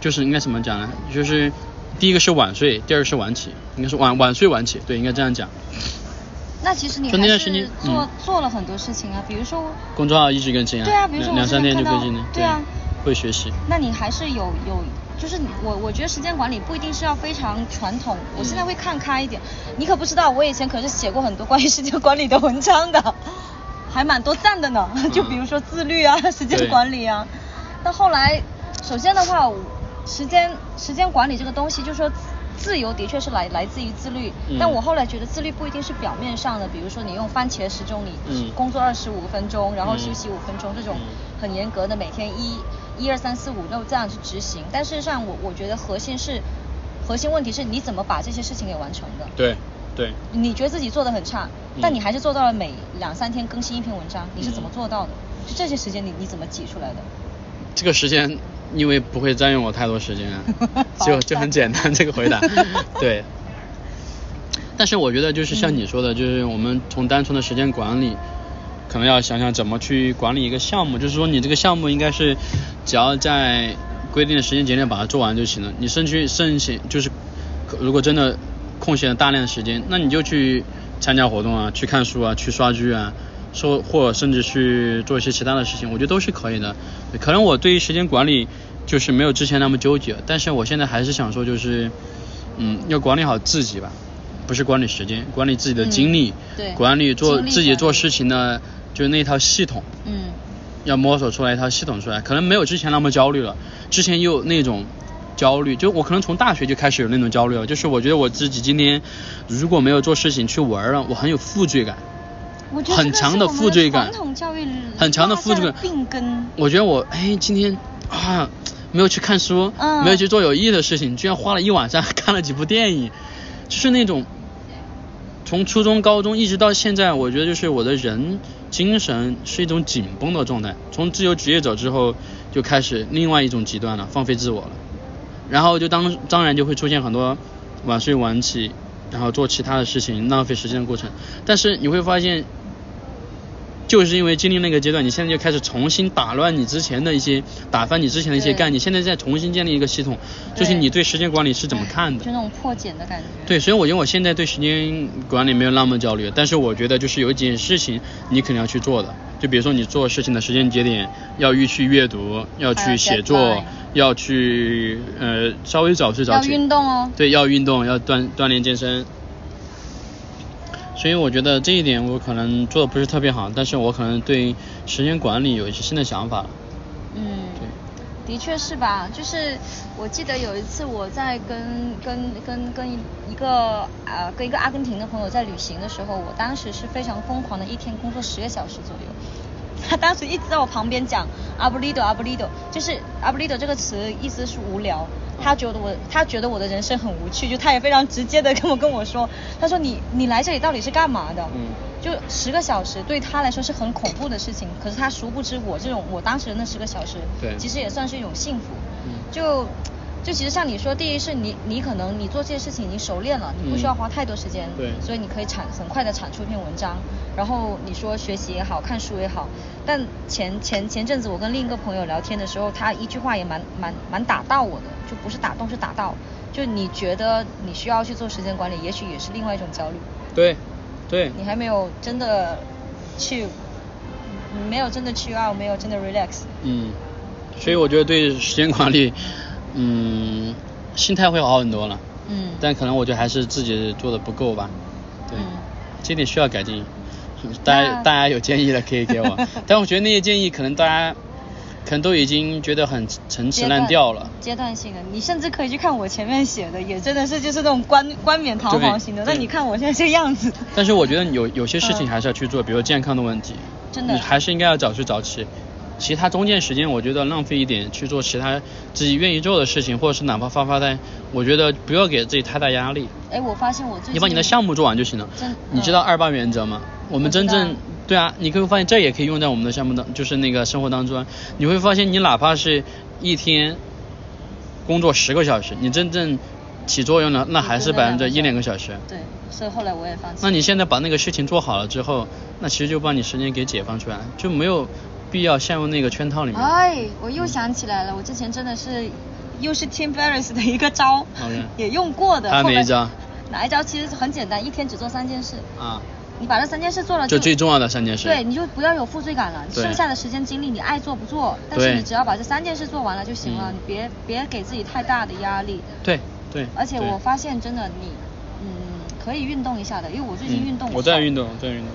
就是应该怎么讲呢？就是第一个是晚睡，第二个是晚起，应该是晚晚睡晚起，对，应该这样讲。那其实你还是做做了很多事情啊，比如说公众号一直更新啊，对啊，比如说两三天就更新了，对啊，会学习。那你还是有有，就是我我觉得时间管理不一定是要非常传统，我现在会看开一点。你可不知道，我以前可是写过很多关于时间管理的文章的，还蛮多赞的呢。[LAUGHS] 就比如说自律啊，时间管理啊。那后来，首先的话，时间时间管理这个东西，就是说。自由的确是来来自于自律，但我后来觉得自律不一定是表面上的，比如说你用番茄时钟，你工作二十五分钟，然后休息五分钟，这种很严格的每天一一二三四五六这样去执行。但事实上，我我觉得核心是核心问题是你怎么把这些事情给完成的。对对。你觉得自己做的很差，但你还是做到了每两三天更新一篇文章，你是怎么做到的？就这些时间你你怎么挤出来的？这个时间。因为不会占用我太多时间，[LAUGHS] 就就很简单这个回答，[LAUGHS] 对。但是我觉得就是像你说的，就是我们从单纯的时间管理，可能要想想怎么去管理一个项目。就是说你这个项目应该是，只要在规定的时间节点把它做完就行了。你甚至剩下就是，如果真的空闲了大量的时间，那你就去参加活动啊，去看书啊，去刷剧啊。说或甚至去做一些其他的事情，我觉得都是可以的。可能我对于时间管理就是没有之前那么纠结，但是我现在还是想说，就是嗯，要管理好自己吧，不是管理时间，管理自己的精力，对，管理做自己做事情的就是那套系统，嗯，要摸索出来一套系统出来，可能没有之前那么焦虑了。之前有那种焦虑，就我可能从大学就开始有那种焦虑了，就是我觉得我自己今天如果没有做事情去玩了，我很有负罪感。很强的负罪感，很强的负罪感。病根。我觉得我哎，今天啊没有去看书，没有去做有意义的事情，居然花了一晚上看了几部电影，就是那种从初中、高中一直到现在，我觉得就是我的人精神是一种紧绷的状态。从自由职业者之后，就开始另外一种极端了，放飞自我了。然后就当当然就会出现很多晚睡晚起。然后做其他的事情，浪费时间的过程。但是你会发现，就是因为经历那个阶段，你现在就开始重新打乱你之前的一些，打翻你之前的一些概念。现在再重新建立一个系统，就是你对时间管理是怎么看的？就那种破茧的感觉。对，所以我觉得我现在对时间管理没有那么焦虑。但是我觉得就是有几件事情你肯定要去做的，就比如说你做事情的时间节点要预去阅读，要去写作。要去呃稍微早睡早起，要运动哦。对，要运动，要锻锻炼健身。所以我觉得这一点我可能做的不是特别好，但是我可能对时间管理有一些新的想法。嗯，对，的确是吧？就是我记得有一次我在跟跟跟跟一个呃跟一个阿根廷的朋友在旅行的时候，我当时是非常疯狂的，一天工作十个小时左右。[LAUGHS] 他当时一直在我旁边讲 abulido abulido，就是 abulido 这个词意思是无聊。他觉得我他觉得我的人生很无趣，就他也非常直接的跟我跟我说，他说你你来这里到底是干嘛的？嗯，就十个小时对他来说是很恐怖的事情，可是他殊不知我这种我当时的那十个小时，对，其实也算是一种幸福。嗯，就。就其实像你说，第一是你你可能你做这些事情已经熟练了，你不需要花太多时间，对，所以你可以产很快的产出一篇文章。然后你说学习也好看书也好，但前前前阵子我跟另一个朋友聊天的时候，他一句话也蛮蛮蛮打到我的，就不是打动是打到，就你觉得你需要去做时间管理，也许也是另外一种焦虑。对，对。你还没有真的去，没有真的去啊，没有真的 relax。嗯，所以我觉得对时间管理。嗯，心态会好很多了。嗯。但可能我觉得还是自己做的不够吧。对。这点需要改进。大家大家有建议的可以给我，[LAUGHS] 但我觉得那些建议可能大家可能都已经觉得很陈词滥调了。阶段性的，你甚至可以去看我前面写的，也真的是就是那种冠冠冕堂皇型的。那你看我现在这样子，但是我觉得有有些事情嗯还是要去做，比如健康的问题，真的你还是应该要早睡早起。其他中间时间，我觉得浪费一点去做其他自己愿意做的事情，或者是哪怕发发呆，我觉得不要给自己太大压力。哎，我发现我最近你把你的项目做完就行了真。你知道嗯二八原则吗？我们真正对啊，你可以发现这也可以用在我们的项目当，就是那个生活当中啊。你会发现，你哪怕是一天工作十个小时，你真正起作用了那还是百分之一两个小时。对，所以后来我也放弃。那你现在把那个事情做好了之后，那其实就把你时间给解放出来，就没有必要陷入那个圈套里面。哎，我又想起来了，我之前真的是又是 Tim Ferriss 的一个招也用过的。他后来哪一招？哪一招其实很简单，一天只做三件事，啊，你把这三件事做了就最重要的三件事。对，你就不要有负罪感了。对剩下的时间精力你爱做不做，但是你只要把这三件事做完了就行了，嗯你别别给自己太大的压力。对对。而且我发现真的你，嗯，可以运动一下的，因为我最近运动、嗯，我在运动，我在运动。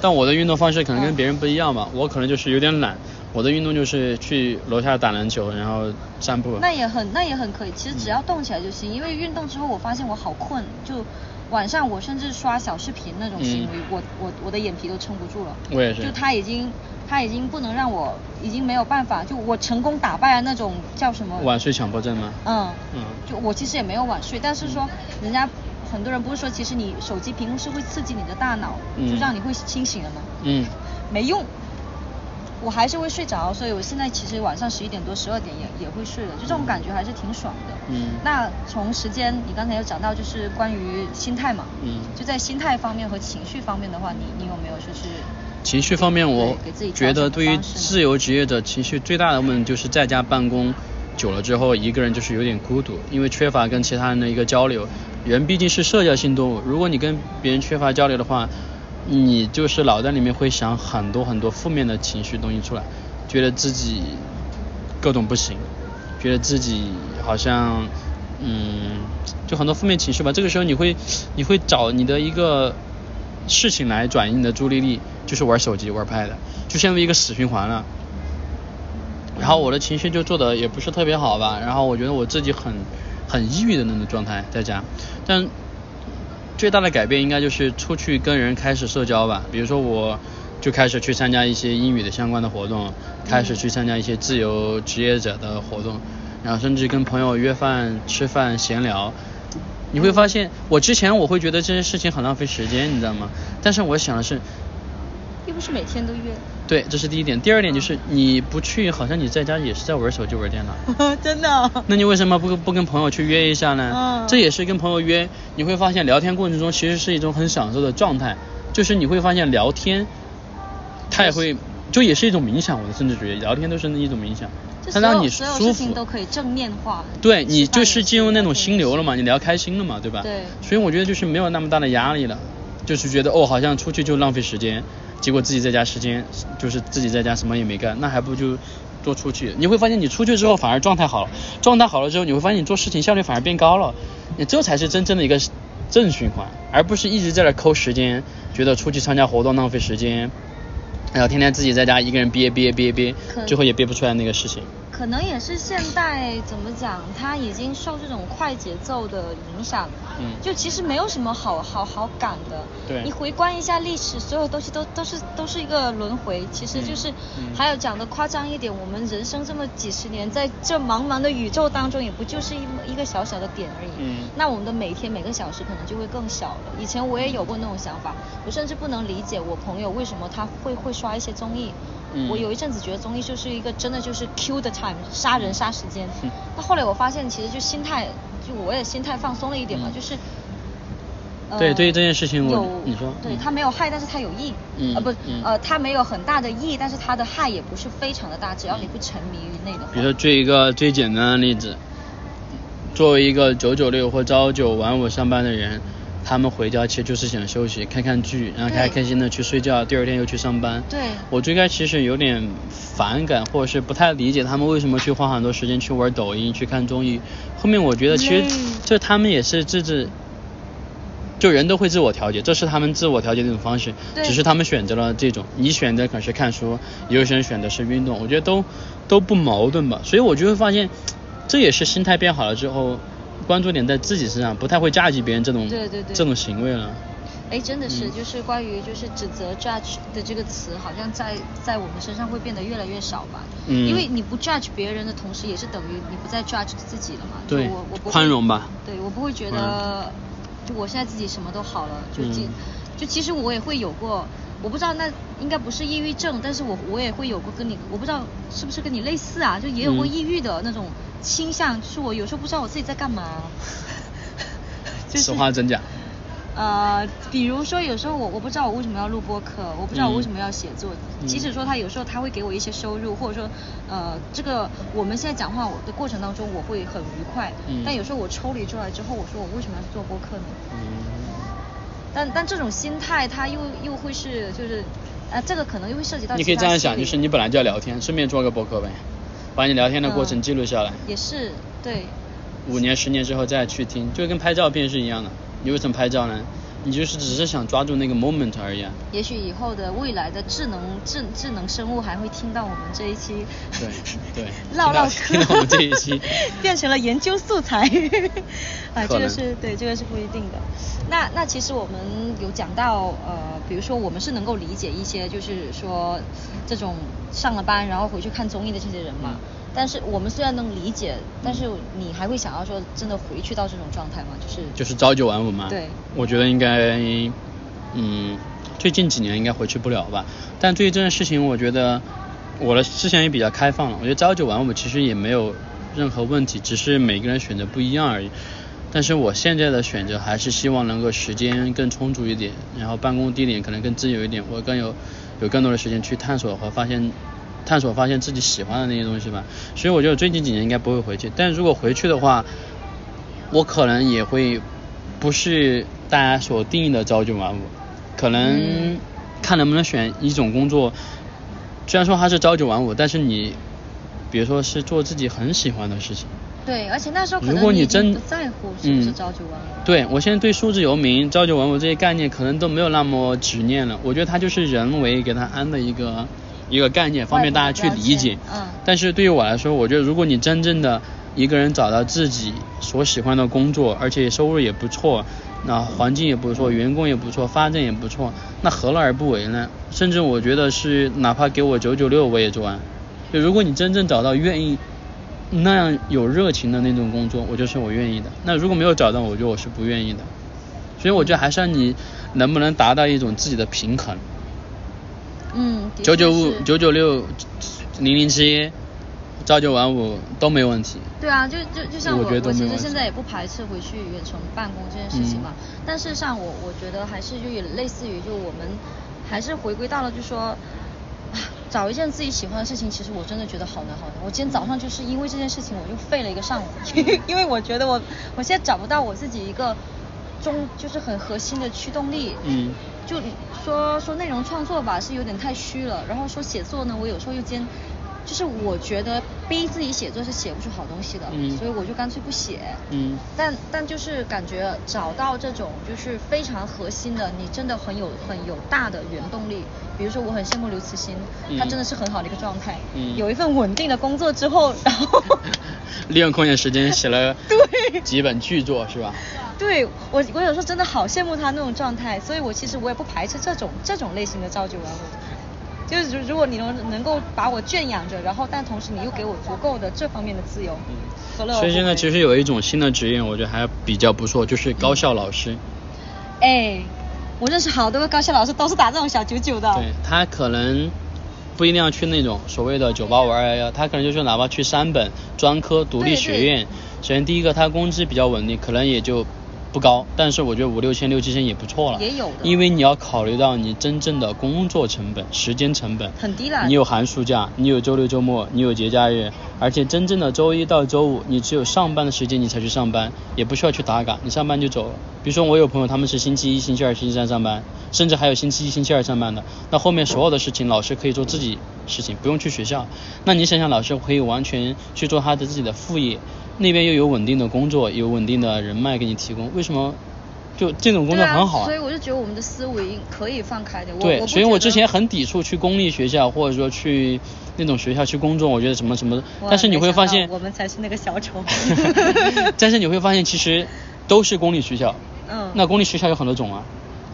但我的运动方式可能跟别人不一样吧，我可能就是有点懒。我的运动就是去楼下打篮球，然后散步。那也很那也很可以，其实只要动起来就行。因为运动之后，我发现我好困，就晚上我甚至刷小视频那种行为，嗯我我我的眼皮都撑不住了。我也是就他已经他已经不能让我，已经没有办法，就我成功打败了那种叫什么？晚睡强迫症吗？嗯嗯就我其实也没有晚睡，但是说人家很多人不是说，其实你手机屏幕是会刺激你的大脑，嗯。就让你会清醒的吗？嗯，没用，我还是会睡着，所以我现在其实晚上十一点多、十二点也也会睡的，就这种感觉还是挺爽的。嗯。那从时间，你刚才有讲到就是关于心态嘛，嗯。就在心态方面和情绪方面的话，你你有没有就是情绪方面，我给自己觉得对于自由职业者，情绪最大的问题就是在家办公久了之后，一个人就是有点孤独，因为缺乏跟其他人的一个交流。人毕竟是社交性动物，如果你跟别人缺乏交流的话，你就是脑袋里面会想很多很多负面的情绪东西出来，觉得自己各种不行，觉得自己好像嗯，就很多负面情绪吧。这个时候你会你会找你的一个事情来转移你的注意力，就是玩手机、玩 pad，就陷入一个死循环了。然后我的情绪就做的也不是特别好吧，然后我觉得我自己很很抑郁的那种状态在家，但最大的改变应该就是出去跟人开始社交吧，比如说我就开始去参加一些英语的相关的活动，开始去参加一些自由职业者的活动，然后甚至跟朋友约饭吃饭闲聊。你会发现，我之前我会觉得这些事情很浪费时间，你知道吗？但是我想的是，又不是每天都约，对，这是第一点。第二点就是你不去，好像你在家也是在玩手机玩电脑。[LAUGHS] 真的。那你为什么不不跟朋友去约一下呢？嗯这也是跟朋友约，你会发现聊天过程中其实是一种很享受的状态，就是你会发现聊天，他也会就也是一种冥想，我甚至觉得聊天都是一种冥想，就所有它让你舒服事情都。可以正面化。对你就是进入那种心流了嘛，你聊开心了嘛，对吧？对所以我觉得就是没有那么大的压力了，就是觉得哦，好像出去就浪费时间，结果自己在家时间就是自己在家什么也没干，那还不如就多出去。你会发现你出去之后反而状态好了，状态好了之后，你会发现你做事情效率反而变高了，你这才是真正的一个正循环，而不是一直在那抠时间，觉得出去参加活动浪费时间。然后天天自己在家一个人憋憋憋憋可，最后也憋不出来那个事情。可能也是现代怎么讲，它已经受这种快节奏的影响，嗯就其实没有什么好好好赶的。对你回观一下历史，所有东西都都是都是一个轮回，其实就是，嗯还有讲的夸张一点，我们人生这么几十年，在这茫茫的宇宙当中，也不就是一一个小小的点而已。嗯那我们的每天每个小时可能就会更小了。以前我也有过那种想法，我甚至不能理解我朋友为什么他会会刷一些综艺。嗯我有一阵子觉得综艺就是一个真的就是 kill the time，杀人杀时间。嗯那后来我发现其实就心态，就我也心态放松了一点嘛，嗯就是。呃对对于这件事情我有你说对嗯它没有害，但是他有益，嗯呃不嗯呃他没有很大的益，但是他的害也不是非常的大，只要你不沉迷于内的话。比如说举一个最简单的例子，作为一个九九六或朝九晚五上班的人，他们回家其实就是想休息，看看剧，然后开开心的去睡觉，第二天又去上班。对。我最开始其实有点反感，或者是不太理解他们为什么去花很多时间去玩抖音、去看综艺。后面我觉得其实累。这他们也是自制，就人都会自我调节，这是他们自我调节的一种方式，对。只是他们选择了这种，你选择可能是看书，有些人选的是运动，我觉得都都不矛盾吧，所以我就会发现，这也是心态变好了之后，关注点在自己身上，不太会架击别人这种对对对这种行为了。哎，真的是，嗯就是关于就是指责 judge 的这个词，好像在在我们身上会变得越来越少吧。嗯因为你不 judge 别人的同时，也是等于你不再 judge 自己了嘛。就对我我不宽容吧。对我不会觉得，就我现在自己什么都好了，就就其实我也会有过，我不知道那应该不是抑郁症，但是我我也会有过跟你，我不知道是不是跟你类似啊，就也有过嗯抑郁的那种倾向，就是我有时候不知道我自己在干嘛。[LAUGHS] 就是实话真假？呃，比如说有时候我我不知道我为什么要录播客，我不知道我为嗯什么要写作。嗯即使说他有时候他会给我一些收入，或者说呃这个我们现在讲话我的过程当中我会很愉快，嗯但有时候我抽离出来之后，我说我为什么要去做播客呢？嗯，但但这种心态它又又会是就是呃这个可能又会涉及到你可以这样想，就是你本来就要聊天，顺便做个博客呗，把你聊天的过程嗯记录下来，也是对五年、十年之后再去听，就跟拍照片是一样的。你为什么拍照呢？你就是只是想抓住那个 moment 而已啊。也许以后的未来的智能智智能生物还会听到我们这一期，对 [LAUGHS] 对唠唠嗑 [LAUGHS] 听到我们这一期 [LAUGHS] 变成了研究素材，啊，这个是对，这个是不一定的。那那其实我们有讲到，呃，比如说我们是能够理解一些，就是说这种上了班然后回去看综艺的这些人嘛。嗯但是我们虽然能理解，但是你还会想要说真的回去到这种状态吗？就是就是朝九晚五吗。对我觉得应该，嗯，最近几年应该回去不了吧。但对于这件事情，我觉得我的思想也比较开放了。我觉得朝九晚五其实也没有任何问题，只是每个人选择不一样而已。但是我现在的选择还是希望能够时间更充足一点，然后办公地点可能更自由一点，我更有有更多的时间去探索和发现探索发现自己喜欢的那些东西吧。所以我觉得最近几年应该不会回去，但如果回去的话，我可能也会不是大家所定义的朝九晚五，可能嗯看能不能选一种工作，虽然说它是朝九晚五，但是你比如说是做自己很喜欢的事情。对，而且那时候可如能你已经果你真不在乎是不是嗯朝九晚五。对我现在对数字游民、朝九晚五这些概念可能都没有那么执念了，我觉得它就是人为给它安的一个一个概念，方便大家去理解。嗯但是对于我来说，我觉得如果你真正的一个人找到自己所喜欢的工作，而且收入也不错，那环境也不错，员工也不错，发展也不错，那何乐而不为呢？甚至我觉得是哪怕给我九九六我也做完。就如果你真正找到愿意那样有热情的那种工作，我就是我愿意的。那如果没有找到，我觉得我是不愿意的。所以我觉得还是让你能不能达到一种自己的平衡。嗯，的九九五、九九六、零零七、朝九晚五都没问题。对啊，就就就像我，我觉得我其实现在也不排斥回去远程办公这件事情嘛。嗯但事实上我，我觉得还是就也类似于，就我们还是回归到了，就说。啊 [SIGHS] 找一件自己喜欢的事情，其实我真的觉得好难好难。我今天早上就是因为这件事情，我就废了一个上午，[LAUGHS] 因为我觉得我我现在找不到我自己一个中就是很核心的驱动力。嗯就说说内容创作吧，是有点太虚了。然后说写作呢，我有时候又兼，就是我觉得逼自己写作是写不出好东西的，嗯所以我就干脆不写。嗯但但就是感觉找到这种就是非常核心的，你真的很有很有大的原动力。比如说，我很羡慕刘慈欣，他嗯真的是很好的一个状态，嗯有一份稳定的工作之后，然后 [LAUGHS] 利用空闲时间写了 [LAUGHS] 对几本巨作是吧？对我，我有时候真的好羡慕他那种状态，所以我其实我也不排斥这种这种类型的朝九晚五。就是如如果你能能够把我圈养着，然后但同时你又给我足够的这方面的自由，何乐？所以现在其实有一种新的职业，我觉得还比较不错，就是高校老师。哎，我认识好多个高校老师都是打这种小九九的。对他可能不一定要去那种所谓的九八五二幺幺，他可能就是哪怕去三本专科独立学院。首先第一个，他工资比较稳定，可能也就不高，但是我觉得五六千、六七千也不错了。也有的因为你要考虑到你真正的工作成本、时间成本。很低了你有寒暑假，你有周六周末，你有节假日，而且真正的周一到周五，你只有上班的时间你才去上班，也不需要去打卡，你上班就走了。比如说我有朋友他们是星期一、星期二、星期三上班，甚至还有星期一、星期二上班的，那后面所有的事情老师可以做自己事情，不用去学校。那你想想，老师可以完全去做他的自己的副业，那边又有稳定的工作，有稳定的人脉给你提供，为什么就这种工作很好所以我就觉得我们的思维可以放开点。对，所以我之前很抵触去公立学校，或者说去那种学校去工作，我觉得什么什么，但是你会发现我，们才是那个小丑。[LAUGHS] 但是你会发现其实都是公立学校，嗯，那公立学校有很多种啊，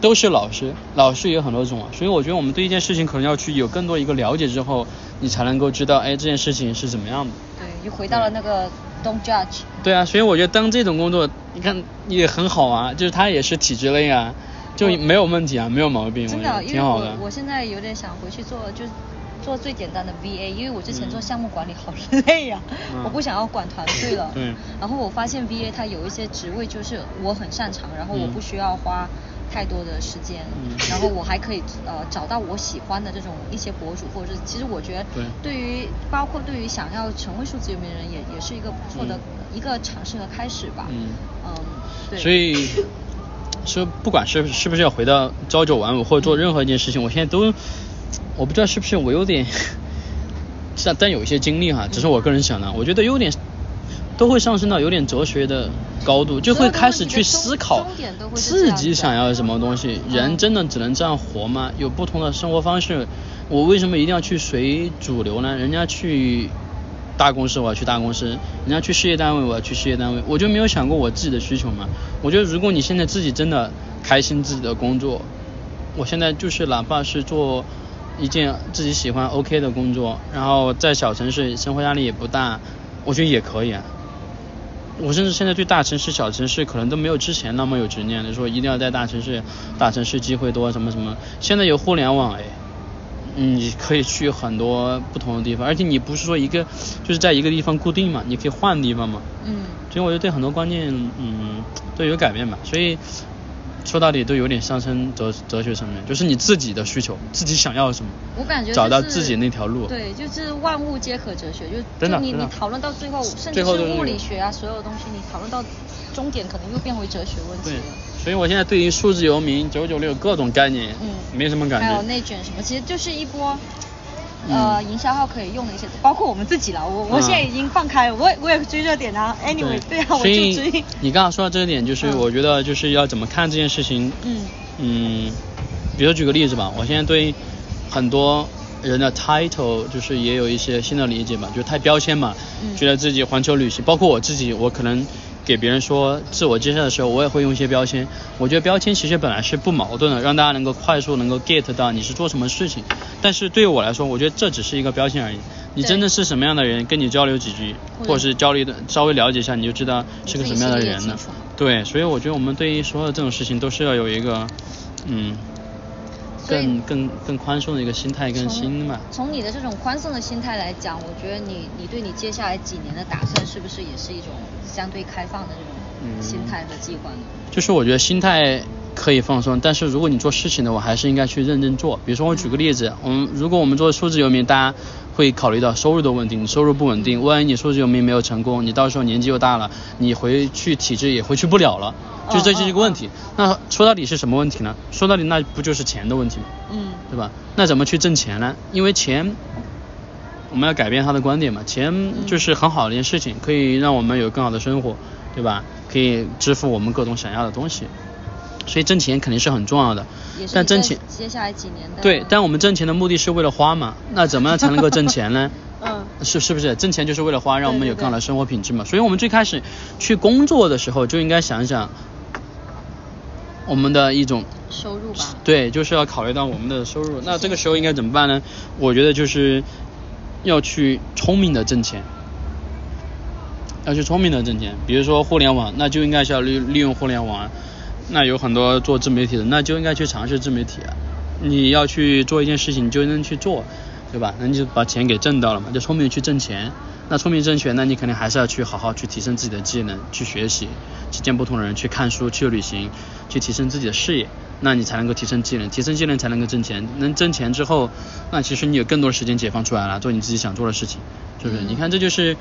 都是老师，老师也有很多种啊，所以我觉得我们对一件事情可能要去有更多一个了解之后，你才能够知道，哎，这件事情是怎么样的。对，又回到了那个 don't judge。对啊，所以我觉得当这种工作，你看也很好啊，就是它也是体制内啊，就没有问题啊，没有毛病，真的，因为我挺好的。我现在有点想回去做，就是做最简单的 VA，因为我之前嗯做项目管理好累呀、嗯我不想要管团队了。对然后我发现 VA 它有一些职位就是我很擅长，然后我嗯不需要花太多的时间，嗯。然后我还可以呃找到我喜欢的这种一些博主，或者是其实我觉得对。对于包括对于想要成为数字游民人也也是一个不错的、嗯。一个尝试和开始吧。嗯。嗯，对。所以说，不管是是不是要回到朝九晚五，或者做任何一件事情，我现在都，我不知道是不是我有点，[LAUGHS] 但但有一些经历哈，只是我个人想的，我觉得有点都会上升到有点哲学的高度，就会开始去思考自己想要什么东西。嗯人真的只能这样活吗？有不同的生活方式，我为什么一定要去随主流呢？人家去大公司我要去大公司，人家去事业单位我要去事业单位，我就没有想过我自己的需求嘛？我觉得如果你现在自己真的开心自己的工作，我现在就是哪怕是做一件自己喜欢 OK 的工作，然后在小城市生活压力也不大，我觉得也可以啊。我甚至现在对大城市、小城市可能都没有之前那么有执念了，说一定要在大城市，大城市机会多什么什么。现在有互联网，哎，你可以去很多不同的地方，而且你不是说一个就是在一个地方固定嘛，你可以换地方嘛。嗯。所以我觉得对很多观念，嗯，都有改变吧。所以说到底都有点上升哲哲学层面，就是你自己的需求，自己想要什么，我感觉、就是、找到自己那条路。对，就是万物皆可哲学，就你你讨论到最后，甚至是物理学啊，所有东西你讨论到终点，可能又变回哲学问题对了。，所以我现在对于数字游民、九九六各种概念，嗯没什么感觉还有觉。内卷什么，其实就是一波。嗯呃，营销号可以用的一些，包括我们自己了。我我嗯现在已经放开了，我也我也追热点啊。Anyway，对啊，我就追。你刚刚说到这一点，就是嗯我觉得就是要怎么看这件事情。嗯嗯，比如举个例子吧，我现在对很多人的 title 就是也有一些新的理解嘛，就是太标签嘛，嗯觉得自己环球旅行，包括我自己，我可能给别人说自我介绍的时候，我也会用一些标签。我觉得标签其实本来是不矛盾的，让大家能够快速能够 get 到你是做什么事情。但是对于我来说，我觉得这只是一个标签而已。你真的是什么样的人，跟你交流几句，或者是交流的稍微了解一下，你就知道是个什么样的人了。对，所以我觉得我们对于所有这种事情都是要有一个，嗯，更更更宽松的一个心态跟心嘛。从你的这种宽松的心态来讲，我觉得你你对你接下来几年的打算，是不是也是一种相对开放的这嗯种心态和计划呢？就是我觉得心态可以放松，但是如果你做事情的话，还是应该去认真做。比如说我举个例子，我们如果我们做数字游民，大家会考虑到收入的问题，你收入不稳定，万一你数字游民没有成功，你到时候年纪又大了，你回去体制也回去不了了，就这就是一个问题。那说到底是什么问题呢？说到底那不就是钱的问题吗？嗯对吧？那怎么去挣钱呢？因为钱，我们要改变他的观点嘛。钱就是很好的一件事情，可以让我们有更好的生活，对吧？可以支付我们各种想要的东西。所以挣钱肯定是很重要的但挣钱，接下来几年的对，但我们挣钱的目的是为了花嘛。那怎么样才能够挣钱呢？[LAUGHS] 嗯是是不是？挣钱就是为了花，让我们有更好的生活品质嘛。所以我们最开始去工作的时候，就应该想一想我们的一种收入吧。对，就是要考虑到我们的收入。那这个时候应该怎么办呢？我觉得就是要去聪明的挣钱，要去聪明的挣钱。比如说互联网，那就应该是要利利用互联网啊。那有很多做自媒体的，那就应该去尝试自媒体啊。你要去做一件事情，你就能去做，对吧？那你就把钱给挣到了嘛，就聪明去挣钱。那聪明挣钱，那你肯定还是要去好好去提升自己的技能，去学习，去见不同的人，去看书，去旅行，去提升自己的事业。那你才能够提升技能，提升技能才能够挣钱。能挣钱之后，那其实你有更多的时间解放出来了，做你自己想做的事情，是不是？嗯你看这就是，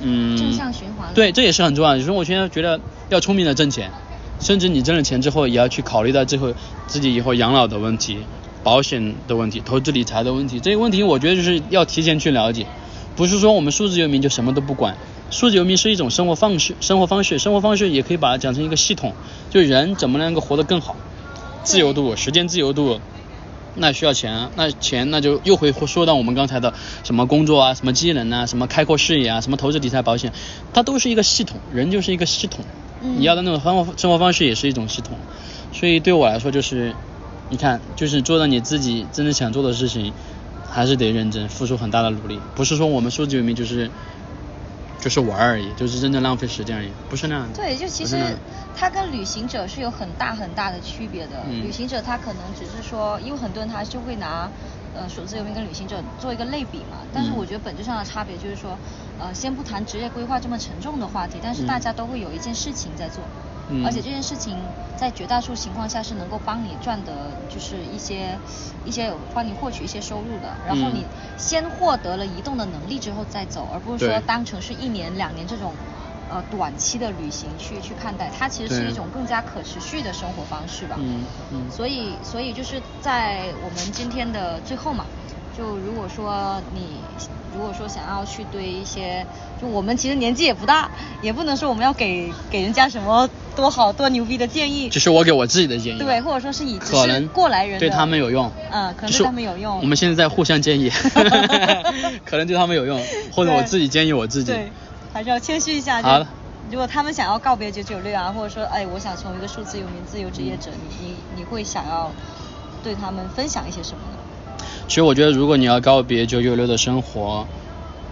嗯，正向循环对，这也是很重要的。就是我现在觉得要聪明的挣钱，甚至你挣了钱之后，也要去考虑到最后自己以后养老的问题、保险的问题、投资理财的问题。这些问题我觉得就是要提前去了解，不是说我们数字游民就什么都不管，数字游民是一种生活方式，生活方式，生活方式也可以把它讲成一个系统，就人怎么能够活得更好，自由度，时间自由度。那需要钱啊，那钱那就又会说到我们刚才的什么工作啊，什么技能啊，什么开阔视野啊，什么投资理财保险，它都是一个系统，人就是一个系统，你要的那种生活生活方式也是一种系统，所以对我来说就是，你看，就是做到你自己真正想做的事情，还是得认真，付出很大的努力，不是说我们数字游民就是。就是玩而已，就是真正浪费时间而已，不是那样的。对，就其实它跟旅行者是有很大很大的区别的。旅行者他可能只是说，因为很多人他就会拿呃数字游民跟旅行者做一个类比嘛。但是我觉得本质上的差别就是说，呃，先不谈职业规划这么沉重的话题，但是大家都会有一件事情在做。嗯而且这件事情在绝大多数情况下是能够帮你赚的，就是一些一些帮你获取一些收入的。然后你先获得了移动的能力之后再走，而不是说当成是一年两年这种呃短期的旅行去去看待。它其实是一种更加可持续的生活方式吧。嗯嗯。所以所以就是在我们今天的最后嘛，就如果说你。如果说想要去对一些，就我们其实年纪也不大，也不能说我们要给给人家什么多好多牛逼的建议。就是我给我自己的建议。对，或者说是以可能过来人对他们有用。嗯，可能对他们有用。我们现在在互相建议，[LAUGHS] 可能对他们有用，或者我自己建议我自己。[LAUGHS] 对，还是要谦虚一下。好的。如果他们想要告别九九六啊，或者说哎，我想成为一个数字游民、自由职业者，你你你会想要对他们分享一些什么呢？其实我觉得，如果你要告别九九六的生活，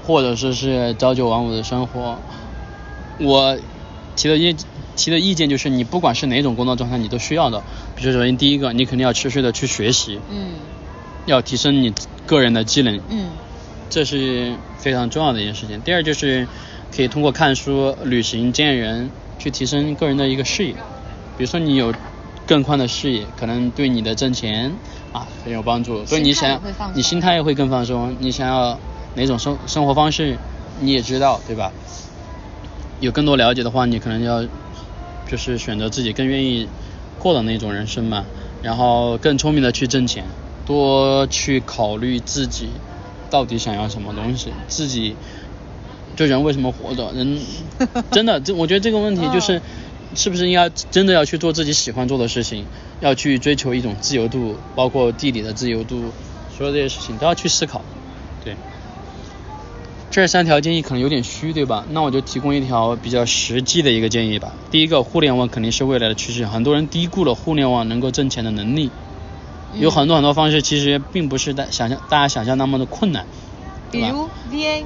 或者说是朝九晚五的生活，我提的意提的意见就是，你不管是哪种工作状态，你都需要的。比如说，第一个，你肯定要持续的去学习，嗯，要提升你个人的技能，嗯，这是非常重要的一件事情。第二就是可以通过看书、旅行、见人，去提升个人的一个视野。比如说，你有更宽的视野，可能对你的挣钱。啊，很有帮助。所以你想，你心态也会更放松。你想要哪种生生活方式，你也知道，对吧？有更多了解的话，你可能要就是选择自己更愿意过的那种人生嘛。然后更聪明的去挣钱，多去考虑自己到底想要什么东西。自己就人为什么活着？人 [LAUGHS] 真的，这我觉得这个问题就是。是不是应该真的要去做自己喜欢做的事情，要去追求一种自由度，包括地理的自由度，所有这些事情都要去思考。对，这三条建议可能有点虚，对吧？那我就提供一条比较实际的一个建议吧。第一个，互联网肯定是未来的趋势，很多人低估了互联网能够挣钱的能力，有很多很多方式其实并不是大想象大家想象那么的困难，比如 VA。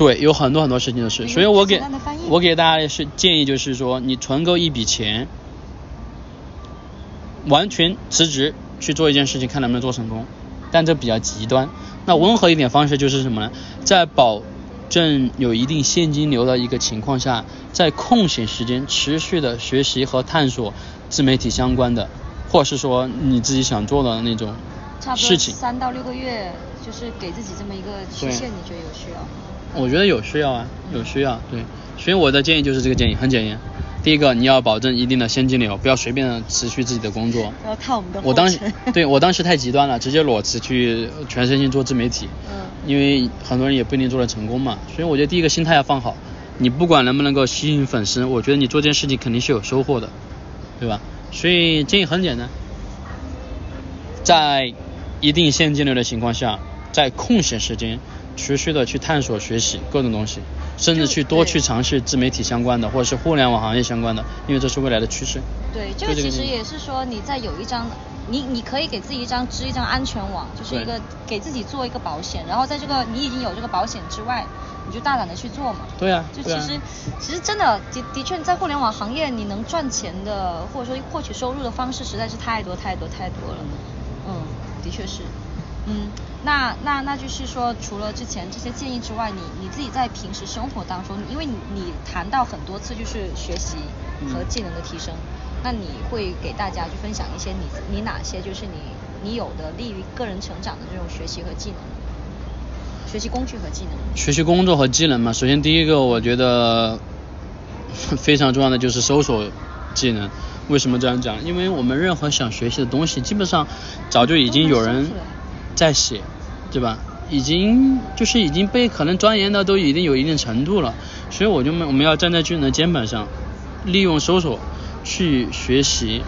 对，有很多很多事情的事，所以我给我给大家的是建议，就是说你存够一笔钱，完全辞职去做一件事情，看能不能做成功。但这比较极端。那温和一点方式就是什么呢？在保证有一定现金流的一个情况下，在空闲时间持续的学习和探索自媒体相关的，或是说你自己想做的那种事情。三到六个月，就是给自己这么一个期限，你觉得有需要吗？我觉得有需要啊，有需要，对，所以我的建议就是这个建议，很简单。第一个，你要保证一定的现金流，不要随便辞去自己的工作。不要看我们的。我当时，对我当时太极端了，直接裸辞去全身心做自媒体。嗯。因为很多人也不一定做得成功嘛，所以我觉得第一个心态要放好。你不管能不能够吸引粉丝，我觉得你做这件事情肯定是有收获的，对吧？所以建议很简单，在一定现金流的情况下，在空闲时间。持续的去探索学习各种东西，甚至去多去尝试自媒体相关的或者是互联网行业相关的，因为这是未来的趋势。对，这个其实也是说你在有一张，你你可以给自己一张织一张安全网，就是一个给自己做一个保险，然后在这个你已经有这个保险之外，你就大胆的去做嘛。对啊。就其实其实真的的的确在互联网行业你能赚钱的或者说获取收入的方式实在是太多太多太多了。嗯，的确是。嗯，那那那就是说，除了之前这些建议之外，你你自己在平时生活当中，因为你你谈到很多次就是学习和技能的提升，那你会给大家去分享一些你你哪些就是你你有的利于个人成长的这种学习和技能，学习工具和技能。学习工作和技能嘛，首先第一个我觉得 [LAUGHS] 非常重要的就是搜索技能。为什么这样讲？因为我们任何想学习的东西，基本上早就已经有人。在写，对吧？已经就是已经被可能钻研的都已经有一定程度了，所以我就我们要站在巨人的肩膀上，利用搜索去学习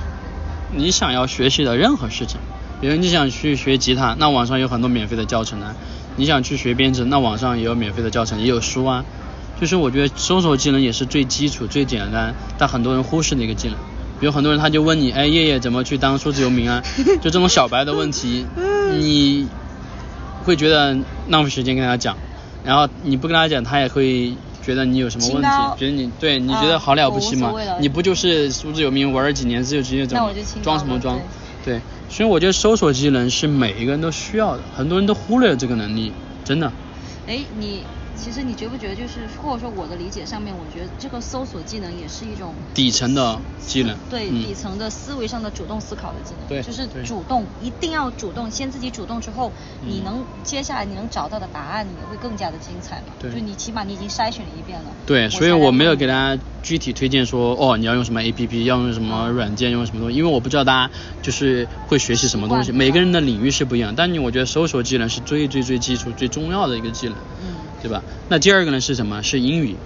你想要学习的任何事情。比如你想去学吉他，那网上有很多免费的教程啊；你想去学编程，那网上也有免费的教程，也有书啊。就是我觉得搜索技能也是最基础、最简单，但很多人忽视的一个技能。比如很多人他就问你，哎，叶叶怎么去当数字游民啊？[LAUGHS] 就这种小白的问题，你会觉得浪费时间跟他讲，然后你不跟他讲，他也会觉得你有什么问题，觉得你对你觉得好了不起吗？你不就是数字游民玩了几年，就直接怎么装什么装？对，所以我觉得搜索技能是每一个人都需要的，很多人都忽略了这个能力，真的。哎，你。其实你觉不觉得，就是或者说我的理解上面，我觉得这个搜索技能也是一种底层的技能，对底层的思维上的主动思考的技能，对，就是主动，一定要主动，先自己主动之后，你能接下来你能找到的答案也会更加的精彩嘛？对，就你起码你已经筛选了一遍了。对，所以我没有给大家具体推荐说，哦，你要用什么 A P P，要用什么软件，用什么东西，因为我不知道大家就是会学习什么东西，每个人的领域是不一样，但你我觉得搜索技能是最最最基础、最重要的一个技能。嗯。对吧？那第二个呢是什么？是英语。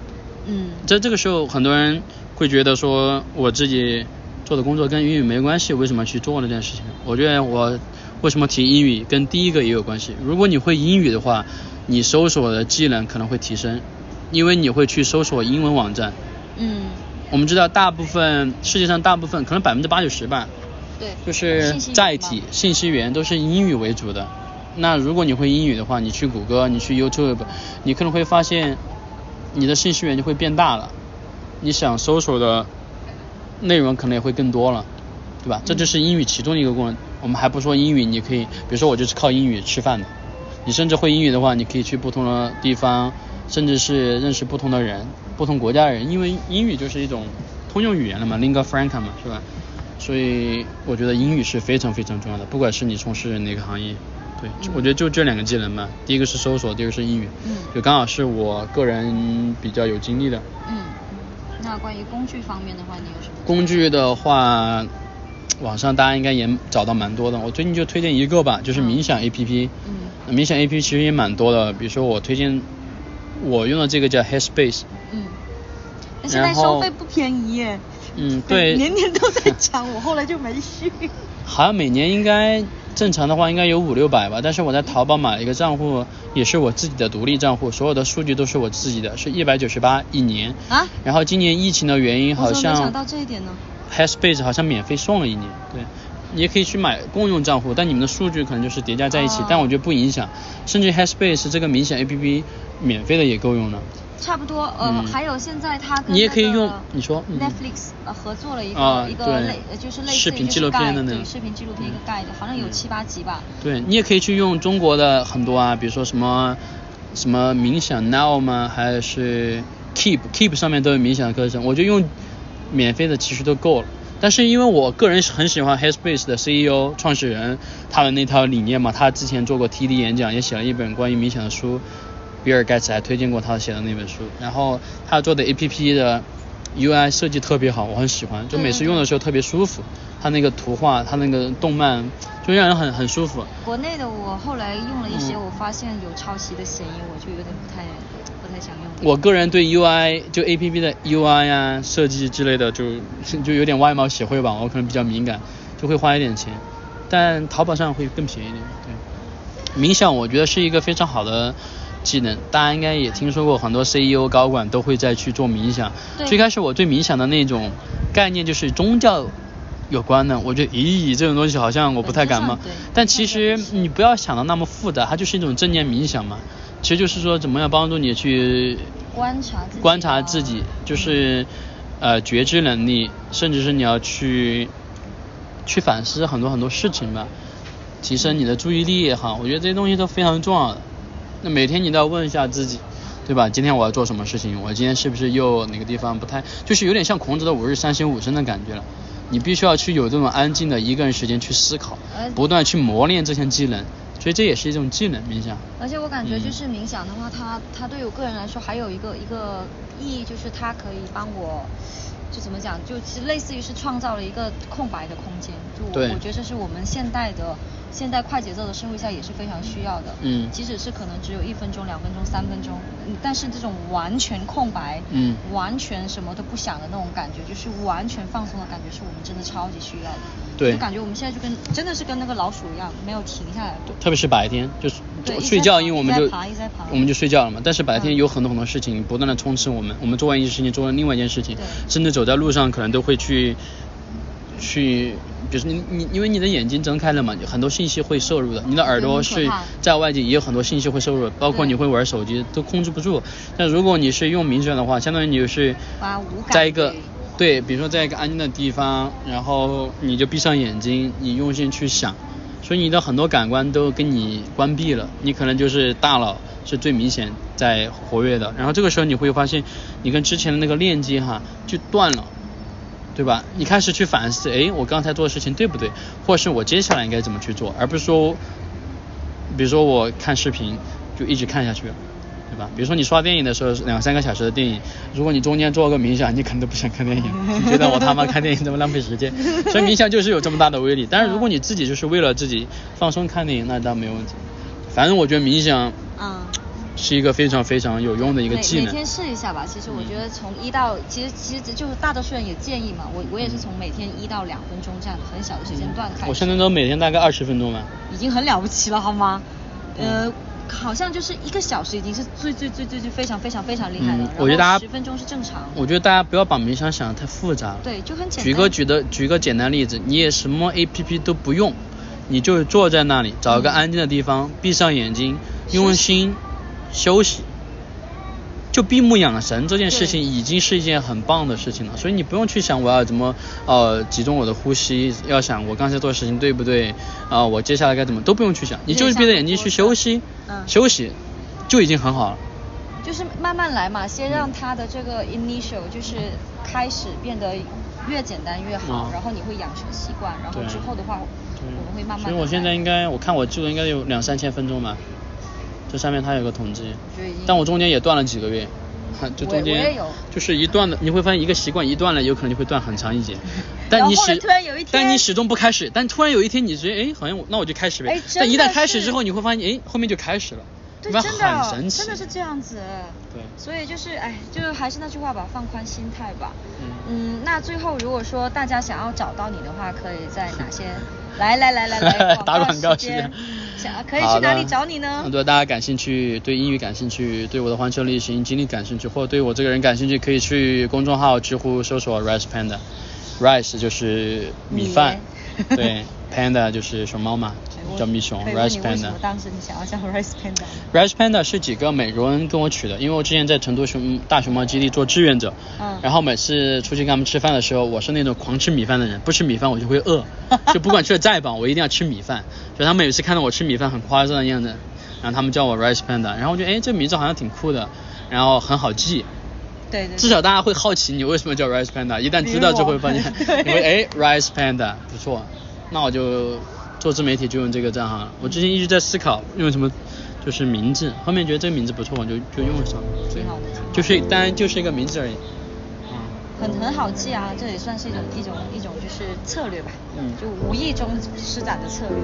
嗯。在这个时候，很多人会觉得说，我自己做的工作跟英语没关系，为什么去做这件事情？我觉得我为什么提英语，跟第一个也有关系。如果你会英语的话，你搜索的技能可能会提升，因为你会去搜索英文网站。嗯。我们知道，大部分世界上大部分可能百分之八九十吧。对。就是载体信息源都是英语为主的。那如果你会英语的话，你去谷歌，你去 YouTube，你可能会发现你的信息源就会变大了，你想搜索的内容可能也会更多了，对吧？这就是英语其中一个功能。我们还不说英语，你可以，比如说我就是靠英语吃饭的，你甚至会英语的话，你可以去不同的地方，甚至是认识不同的人，不同国家的人，因为英语就是一种通用语言了嘛，lingua franca 嘛，是吧？所以我觉得英语是非常非常重要的，不管是你从事哪个行业。对，我觉得就这两个技能嘛，第一个是搜索，第二个是英语，嗯，就刚好是我个人比较有经历的。嗯，那关于工具方面的话，你有什么？工具的话，网上大家应该也找到蛮多的，我最近就推荐一个吧，就是冥想 A P P。嗯。冥想 A P P 其实也蛮多的，比如说我推荐我用的这个叫 Headspace。嗯。那现在收费不便宜耶。嗯，[LAUGHS] 对。年年都在涨，[LAUGHS] 我后来就没续。好像每年应该。正常的话应该有五六百吧，但是我在淘宝买了一个账户，也是我自己的独立账户，所有的数据都是我自己的，是一百九十八一年。啊？然后今年疫情的原因，好像。到这一点呢。Headspace 好像免费送了一年，对，你也可以去买共用账户，但你们的数据可能就是叠加在一起，但我觉得不影响，甚至 Headspace 这个明显 APP 免费的也够用了。差不多，呃，还有现在他跟你也可以用，你说 Netflix 呃合作了一个一个类，就是类似视频纪录片的那种，视频纪录片一个盖的，好像有七八集吧。对你也可以去用中国的很多啊，比如说什么什么冥想 Now 吗？还是 Keep Keep 上面都有冥想的课程，我觉得用免费的其实都够了。但是因为我个人很喜欢 Headspace 的 CEO 创始人他的那套理念嘛，他之前做过 TED 演讲，也写了一本关于冥想的书。比尔盖茨还推荐过他写的那本书，然后他做的 A P P 的 U I 设计特别好，我很喜欢，就每次用的时候特别舒服。他那个图画，他那个动漫，就让人很很舒服。国内的我后来用了一些，我发现有抄袭的嫌疑，我就有点不太不太想用。我个人对 U I 就 A P P 的 U I 啊设计之类的，就就有点外貌协会吧，我可能比较敏感，就会花一点钱。但淘宝上会更便宜一点。对，冥想我觉得是一个非常好的。技能，大家应该也听说过，很多 CEO 高管都会在去做冥想。最开始我对冥想的那种概念就是宗教有关的，我觉得咦，这种东西好像我不太感冒。但其实你不要想的那么复杂，它就是一种正念冥想嘛。其实就是说怎么样帮助你去观察自己，观察自己，就是呃觉知能力，甚至是你要去去反思很多很多事情吧，提升你的注意力也好，我觉得这些东西都非常重要的。那每天你都要问一下自己，对吧？今天我要做什么事情？我今天是不是又哪个地方不太？就是有点像孔子的五日三省吾身的感觉了。你必须要去有这种安静的一个人时间去思考，不断去磨练这项技能。所以这也是一种技能，冥想。而且我感觉就是冥想的话，它它对我个人来说还有一个一个意义，就是它可以帮我。就怎么讲，就其实类似于是创造了一个空白的空间。就我我觉得这是我们现代的现在快节奏的社会下也是非常需要的。嗯即使是可能只有一分钟、两分钟、三分钟，嗯但是这种完全空白，嗯完全什么都不想的那种感觉，就是完全放松的感觉，是我们真的超级需要的。对就感觉我们现在就跟真的是跟那个老鼠一样，没有停下来过。特别是白天，就是对睡觉，因为我们就我们就睡觉了嘛。但是白天嗯有很多很多事情不断的充斥我们，我们做完一件事情，做完另外一件事情，甚至走在路上可能都会去去，比如说你你因为你的眼睛睁开了嘛，很多信息会摄入的，你的耳朵是在外界也有很多信息会摄入，包括你会玩手机都控制不住。但如果你是用冥想的话，相当于你就是在一个对，比如说在一个安静的地方，然后你就闭上眼睛，你用心去想，所以你的很多感官都跟你关闭了，你可能就是大脑是最明显在活跃的，然后这个时候你会发现，你跟之前的那个链接哈就断了。对吧？你开始去反思，哎，我刚才做的事情对不对？或者是我接下来应该怎么去做，而不是说，比如说我看视频就一直看下去，对吧？比如说你刷电影的时候，两三个小时的电影，如果你中间做个冥想，你可能都不想看电影，[LAUGHS] 你觉得我他妈看电影这么浪费时间。[LAUGHS] 所以冥想就是有这么大的威力。但是如果你自己就是为了自己放松看电影，那倒没有问题。反正我觉得冥想嗯。是一个非常非常有用的一个技能。每每天试一下吧。其实我觉得从一到，其实其实就是大多数人也建议嘛，我我也是从每天一到两分钟这样的很小的时间段开始。我现在都每天大概二十分钟吧。已经很了不起了，好吗？嗯呃，好像就是一个小时已经是最最最最最非常非常非常厉害的。嗯我觉得大家十分钟是正常。我觉得大家不要把冥想想的太复杂了。对，就很简单。举个举的举个简单例子，你也什么 A P P 都不用，你就坐在那里，找一个嗯安静的地方，闭上眼睛，用心休息。就闭目养神这件事情已经是一件很棒的事情了，所以你不用去想我要怎么呃集中我的呼吸，要想我刚才做的事情对不对，啊、我接下来该怎么都不用去想，你就是闭着眼睛去休息，嗯。休息就已经很好了。就是慢慢来嘛，先让他的这个 initial 就是开始变得越简单越好，嗯。然后你会养成习惯，然后之后的话，我们会慢慢。所以我现在应该，我看我记录应该有两三千分钟吧，这上面它有个统计但我中间也断了几个月，哈就中间就是一断的，你会发现一个习惯一断了，有可能就会断很长一节，[LAUGHS] 但你始后后来突然有一天但你始终不开始，但突然有一天你觉得哎好像我那我就开始呗哎，但一旦开始之后，你会发现哎后面就开始了，对，真的很神奇，真的是这样子。对所以就是哎，就是还是那句话吧，放宽心态吧。嗯嗯，那最后如果说大家想要找到你的话，可以在哪些？[LAUGHS] 来来来来来，[LAUGHS] 打广告时间，想可以去哪里找你呢嗯？对大家感兴趣，对英语感兴趣，对我的环球旅行经历感兴趣，或者对我这个人感兴趣，可以去公众号、知乎搜索 Rice Panda。Rice 就是米饭，米对，[LAUGHS] Panda 就是熊猫嘛，叫米熊，Rice Panda。当时你想要叫 Rice Panda？Rice Panda 是几个美国人跟我取的，因为我之前在成都熊大熊猫基地做志愿者，嗯。然后每次出去跟他们吃饭的时候，我是那种狂吃米饭的人，不吃米饭我就会饿，[LAUGHS] 就不管吃的再饱，我一定要吃米饭。所以他们每次看到我吃米饭很夸张的样子，然后他们叫我 Rice Panda，然后我觉得哎这名字好像挺酷的，然后很好记，对对，至少大家会好奇你为什么叫 Rice Panda，一旦知道就会发现 [LAUGHS] 对。你会哎 Rice Panda 不错，那我就做自媒体就用这个账号了。我之前一直在思考用什么就是名字，后面觉得这个名字不错，我就就用上了。对挺好的就是当然就是一个名字而已。嗯很很好记啊，这也算是一种一种一种就是策略吧，嗯就无意中施展的策略。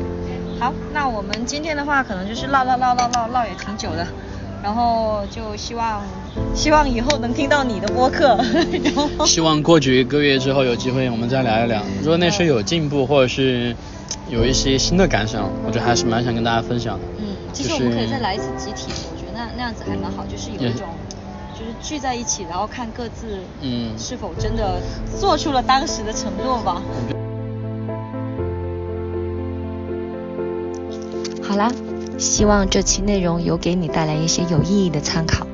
好，那我们今天的话可能就是唠唠唠唠唠唠也挺久的，然后就希望希望以后能听到你的播客，[LAUGHS] 然后希望过去一个月之后有机会我们再聊一聊。如果那时候有进步或者是有一些新的感想，我觉得还是蛮想跟大家分享的。嗯，其实我们可以再来一次集体，我觉得那那样子还蛮好，就是有一种就是聚在一起，然后看各自嗯是否真的做出了当时的承诺吧。好啦，希望这期内容有给你带来一些有意义的参考。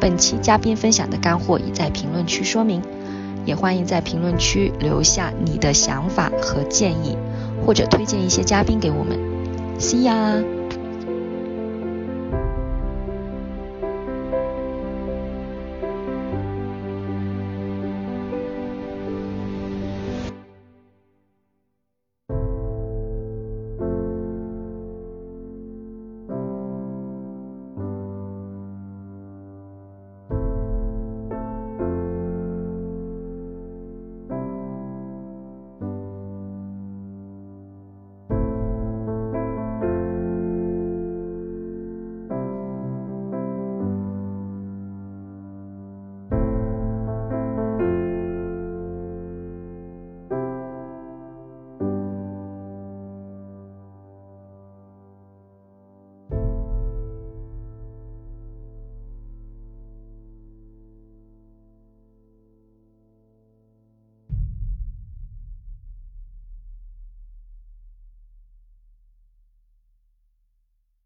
本期嘉宾分享的干货已在评论区说明，也欢迎在评论区留下你的想法和建议，或者推荐一些嘉宾给我们。See ya！